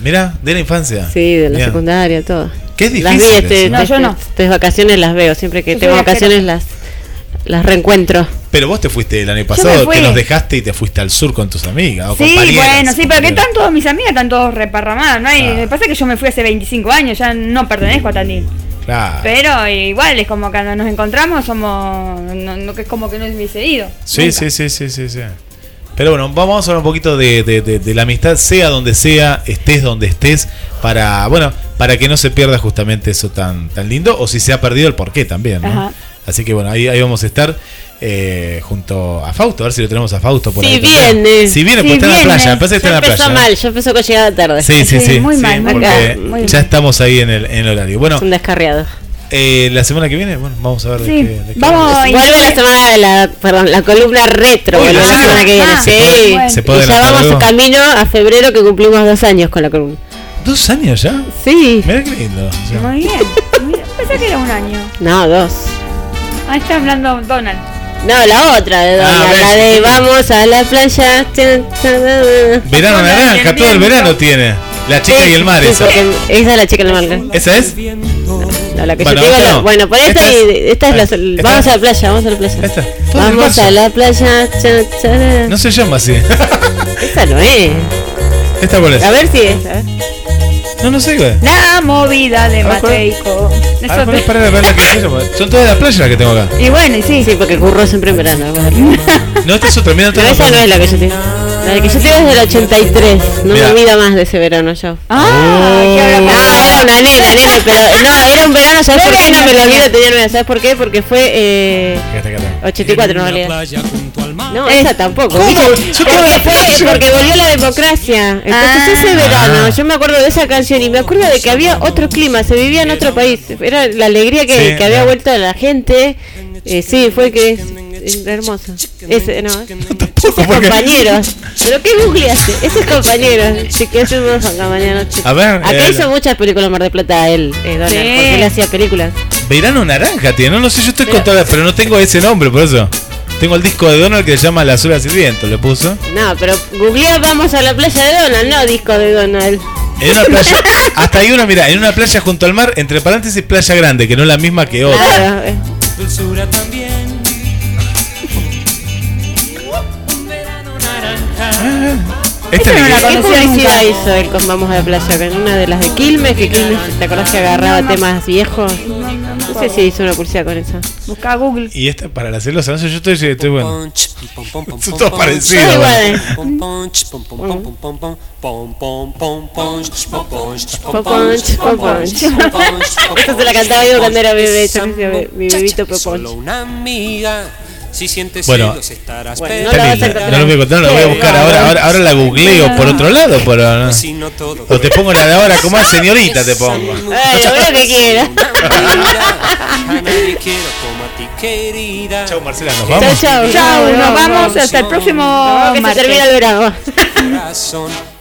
Mira, de la infancia. Sí, de la Bien. secundaria, todo. Qué es Las vi, difícil este. No, yo no. Estas vacaciones las veo, siempre que Yo tengo vacaciones las las reencuentro. Pero vos te fuiste el año pasado, que nos dejaste y te fuiste al sur con tus amigas. O Sí, compañeras, bueno, sí, pero que están todas mis amigas, están todos reparramadas, ¿no? hay- Ah. Me pasa que yo me fui hace 25 años, ya no pertenezco a Tandil. Claro. Pero igual, es como que cuando nos encontramos somos. No, no que es como que no hubiese ido. Sí, sí, sí, sí, sí, sí. Pero bueno, vamos a hablar un poquito de, de- de- de la amistad, sea donde sea, estés donde estés, para, bueno, para que no se pierda justamente eso tan, tan lindo, o si se ha perdido el porqué también, ¿no? Así que bueno, ahí, ahí vamos a estar eh, junto a Fausto, a ver si lo tenemos a Fausto por Si ahí. viene. Si viene, Si pues está en la viene. playa, me parece que está en la empezó playa. mal, yo empezó con llegada tarde. Sí, sí, Sí, sí. muy sí, mal, mal, muy ya estamos ahí en el, en el horario. Bueno, Es un descarriado. Eh, la semana que viene, bueno, vamos a ver de Sí, qué. de qué vamos Vuelve la semana de la, perdón, la columna retro, Uy, vuelve ¿en la serio? semana que viene. Ah, sí. bueno. ¿Se puede y ya vamos algo? camino a febrero que cumplimos dos años con la columna. ¿Dos años ya? Sí. Mira qué lindo. o sea. Muy bien. muy bien. Pensé que era un año. No, dos. Ah, está hablando Donald. No, la otra de Doña, Ah, la de vamos a la playa. ah. Verano el naranja, todo el verano tiene. La chica Sí, y el mar, sí, esa. esa es la chica del mar. ¿Esa es? No, la que Bueno, yo te digo, esta la- no. bueno, por esta, Esta y es- esta es la, esta- vamos a la playa, vamos a la playa. Esta. Vamos a la playa. chan, No se llama así. (laughs) Esa no es. ¿Esta cuál es? A ver si es. A ver. No, no sé, güey. La movida de. Mateico. Para, para ver la que se llama. Son todas las playas las que tengo acá. Y bueno, y sí. Sí, porque curro siempre en verano. (laughs) No, esta es otra, mira, Pero esa no es la que yo tengo. La que yo tengo es del 83. No Mira. me olvido más de ese verano yo. Ah, ¿qué Oh. No, pasado? era una nena, nena, pero no, era un verano, ¿sabes por qué? No me lo olvido, nueve, ¿sabes por qué? Porque fue eh, Acá está, acá está. 84 en realidad. No, esa tampoco. ¿cómo? Yo Porque, tengo- fue, porque volvió la democracia. Entonces Ah. ese verano, Ah. yo me acuerdo de esa canción y me acuerdo de que había otro clima, se vivía en otro país. Era la alegría que, Sí, que había ah. vuelto a la gente. Eh, sí, fue que hermoso. Ese, no, ese ¿por qué? compañeros. ¿Pero qué googleaste? Ese es compañeros. Sí, que es un mañana noche. A ver, Acá eh, hizo muchas películas Mar de Plata él, eh, Donald, Sí. porque él hacía películas. Verano naranja tiene. No, no sé, yo estoy con todas, pero no tengo ese nombre, por eso. Tengo el disco de Donald que se llama Las olas y viento, le puso. No, pero googlea Vamos a la playa de Donald, no disco de Donald. En una playa, (laughs) hasta hay una, mira, en una playa junto al mar, entre paréntesis, playa grande, que no es la misma que otra. Claro, Este no la conocía hizo él con Vamos a la Playa, con una de las de Quilmes, que Quilmes, ¿te acordás que agarraba temas viejos? No sé si hizo una publicidad con esa. Busca Google. Y esta, para hacer los anuncios, yo estoy, estoy, estoy bueno. Son todos parecidos. Esto se la cantaba yo cuando era bebé, yo mi bebito Poponch. Solo una amiga si sientes Bueno. celos estarás Bueno, no Está la vas a linda. encontrar. No lo voy a contar, no lo voy a buscar ahora, ahora, ahora la googleo por otro lado, pero no. Si no todo O te pongo la de ahora, como a señorita te pongo. Ay, lo veo que quiera. A nadie quiero como a ti, querida. Chau Marcela, nos vamos. chao. Chao, nos vamos hasta el próximo No, que se termina el verano.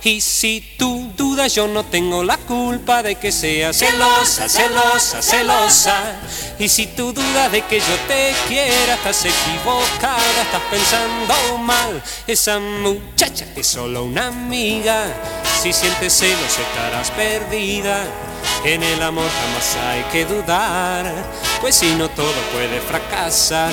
Y si tú dudas, yo no tengo la culpa de que seas celosa, celosa, celosa. Y si tú dudas de que yo te quiera, estás equivocada, estás pensando mal. Esa muchacha es solo una amiga. Si sientes celos, estarás perdida. En el amor jamás hay que dudar, pues si no todo puede fracasar.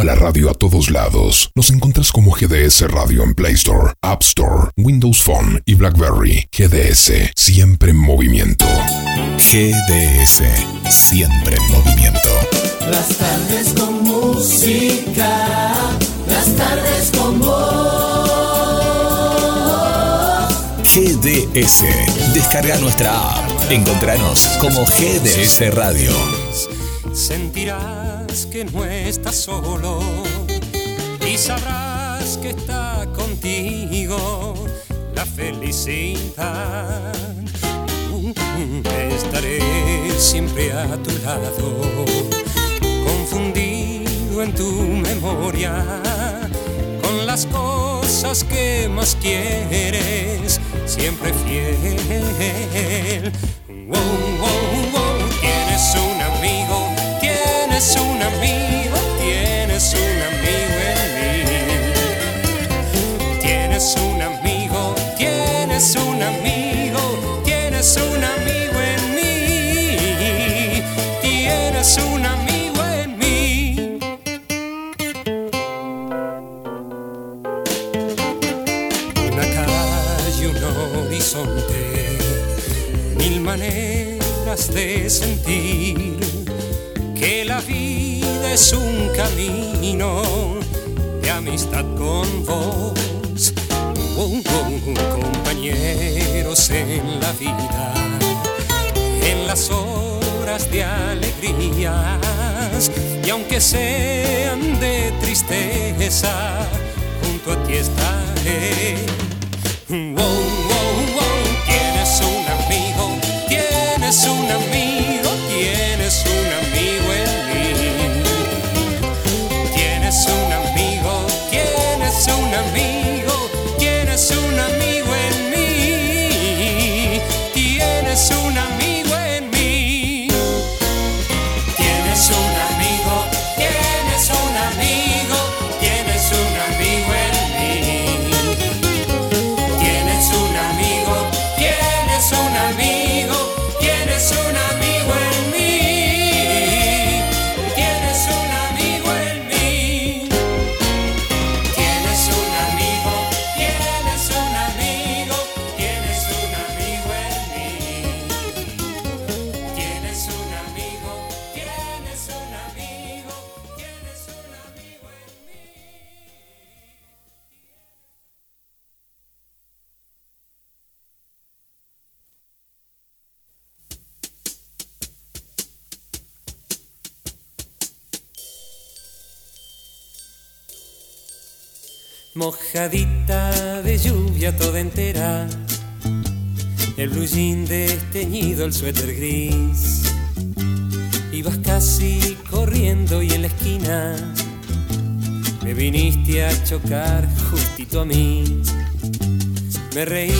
Lleva la radio a todos lados. Nos encuentras como GDS Radio en Play Store, App Store, Windows Phone y BlackBerry. GDS, siempre en movimiento. GDS, siempre en movimiento. Las tardes con música, las tardes con vos. GDS, descarga nuestra app. Encontranos como GDS Radio. Sentirás que no estás solo y sabrás que está contigo la felicidad. Estaré siempre a tu lado, confundido en tu memoria con las cosas que más quieres, siempre fiel. Wow, wow, wow. Un amigo, tienes un amigo en mí. Tienes un amigo, tienes un amigo, tienes un amigo en mí. Tienes un amigo en mí. Una calle, un horizonte, mil maneras de sentir que la vida es un camino de amistad con vos, Oh, oh, compañeros en la vida, en las horas de alegrías y aunque sean de tristeza, junto a ti estaré. Wow, De lluvia toda entera, el blue desteñido, el suéter gris. Ibas casi corriendo y en la esquina me viniste a chocar justito a mí. Me reí,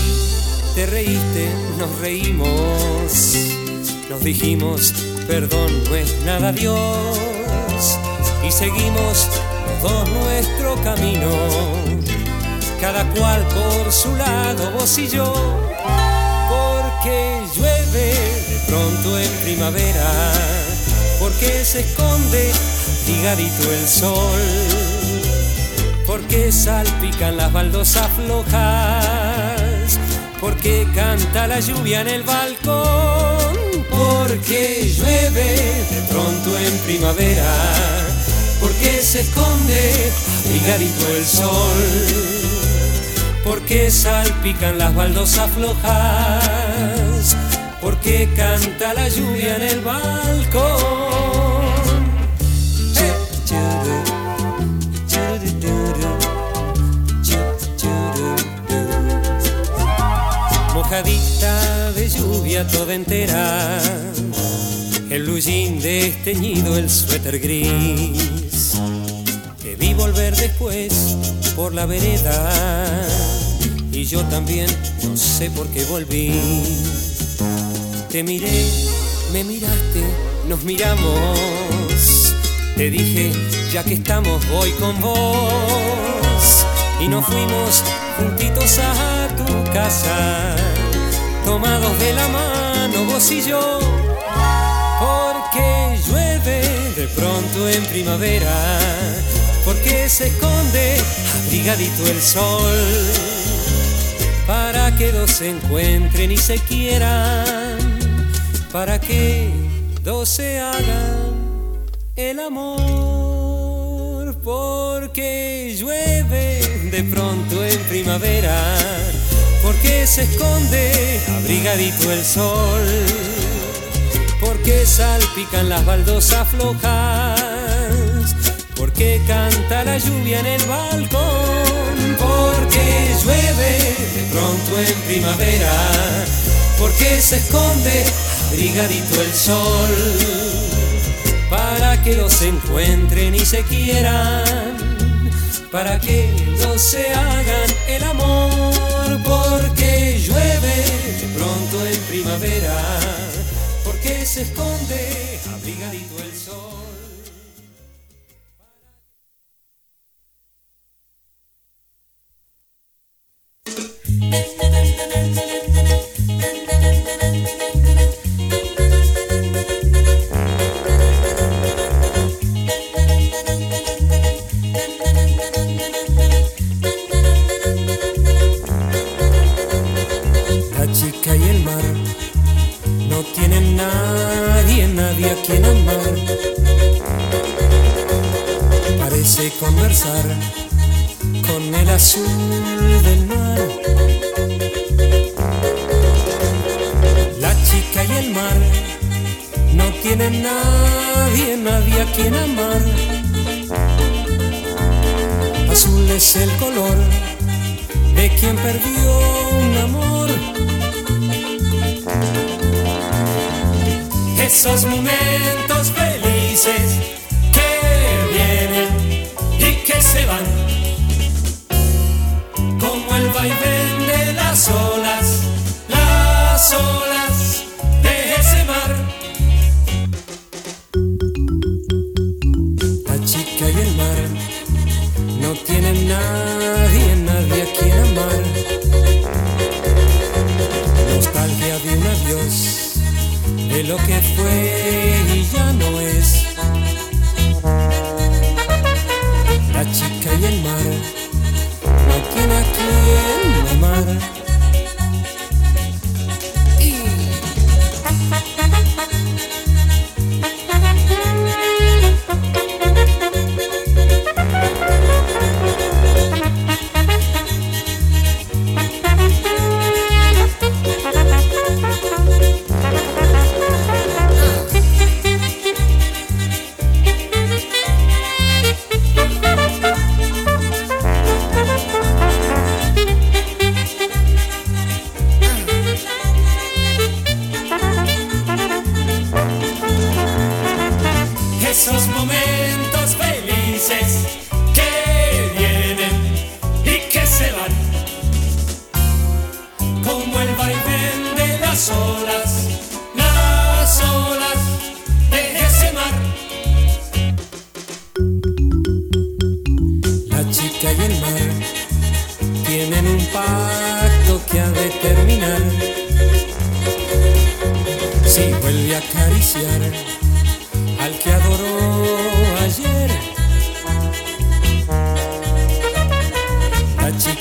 te reíste, nos reímos, nos dijimos perdón no es nada Dios y seguimos los nuestro camino, cada cual por su lado, vos y yo, porque llueve de pronto en primavera, porque se esconde ligadito el sol, porque salpican las baldosas flojas, porque canta la lluvia en el balcón, porque llueve de pronto en primavera, porque se esconde ligadito el sol, porque salpican las baldosas flojas, porque canta la lluvia en el balcón. Mojadita de lluvia toda entera, el jean desteñido, el suéter gris. Te vi volver después por la vereda y yo también no sé por qué volví. Te miré, me miraste, nos miramos. Te dije, ya que estamos, voy con vos. Y nos fuimos juntitos a tu casa, tomados de la mano vos y yo. Porque llueve de pronto en primavera, porque se esconde abrigadito el sol, que dos se encuentren y se quieran, para que dos se hagan el amor, porque llueve de pronto en primavera, porque se esconde abrigadito el sol porque salpican las baldosas flojas, porque canta la lluvia en el balcón, porque llueve de pronto en primavera, porque se esconde abrigadito el sol, para que los encuentren y se quieran, para que dos se hagan el amor, porque llueve de pronto en primavera porque se esconde abrigadito el sol.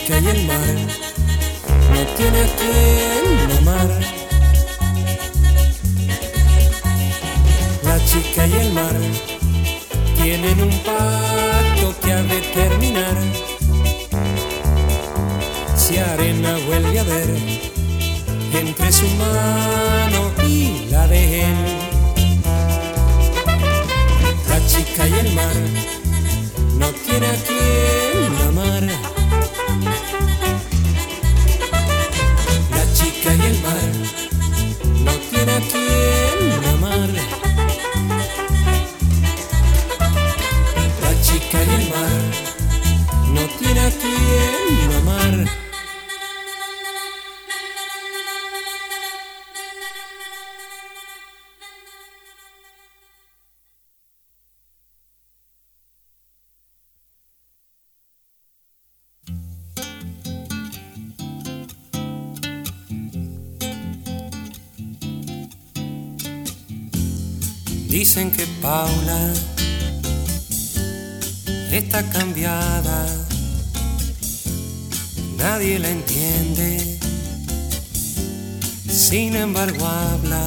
Chica y el mar no tiene a quien amar. La chica y el mar tienen un pacto que ha de terminar. Si arena vuelve a ver entre su mano y la de él la chica y el mar no tiene a quien amar. Dicen que Paula está cambiada, nadie la entiende, sin embargo habla,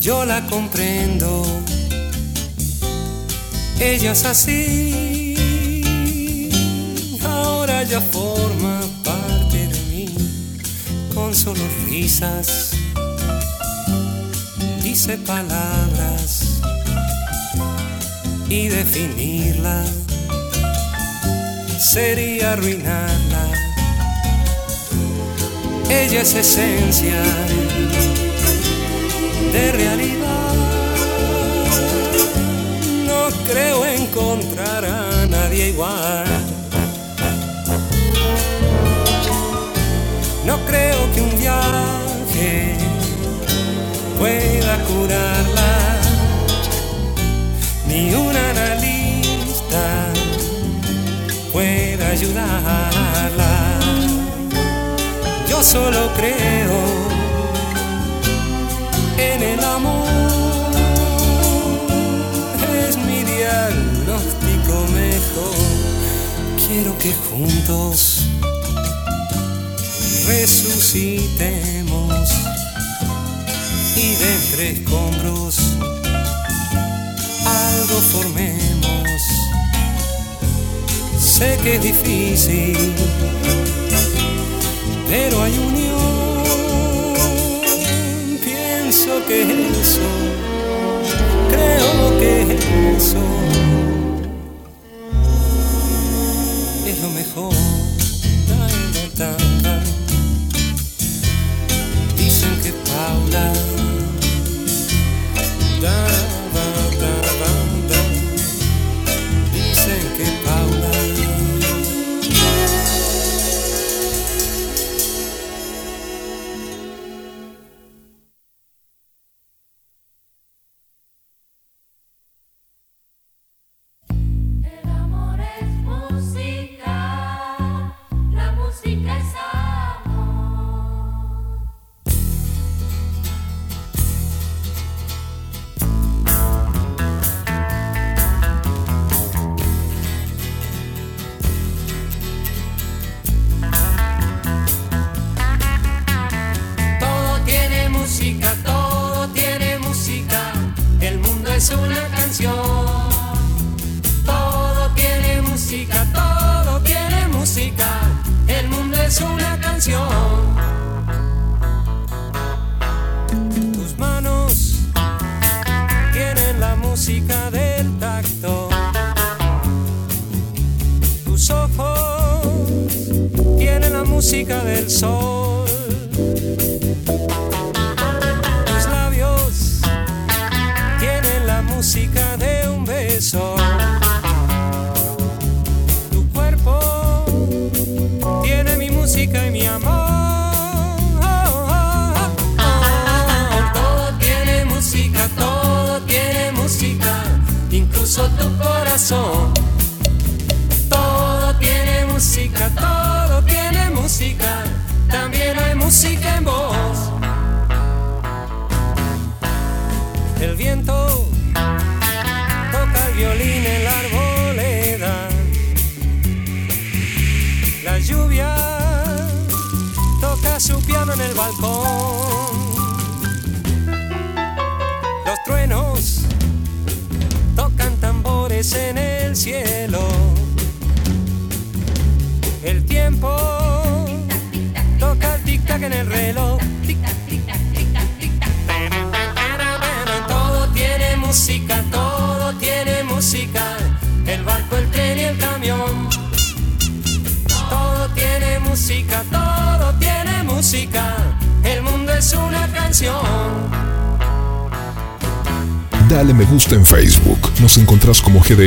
yo la comprendo, ella es así, ahora ya forma parte de mí, con solo risas, dice palabras y definirla sería arruinarla. Ella es esencia de realidad. No creo encontrar a nadie igual. No creo que un viaje pueda curarla ni un analista ayudarla. Yo solo creo en el amor, es mi diagnóstico mejor. Quiero que juntos resucitemos y de entre escombros algo formemos. Sé que es difícil, pero hay unión. Pienso que eso, creo que eso es lo mejor.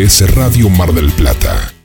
GDS Radio Mar del Plata.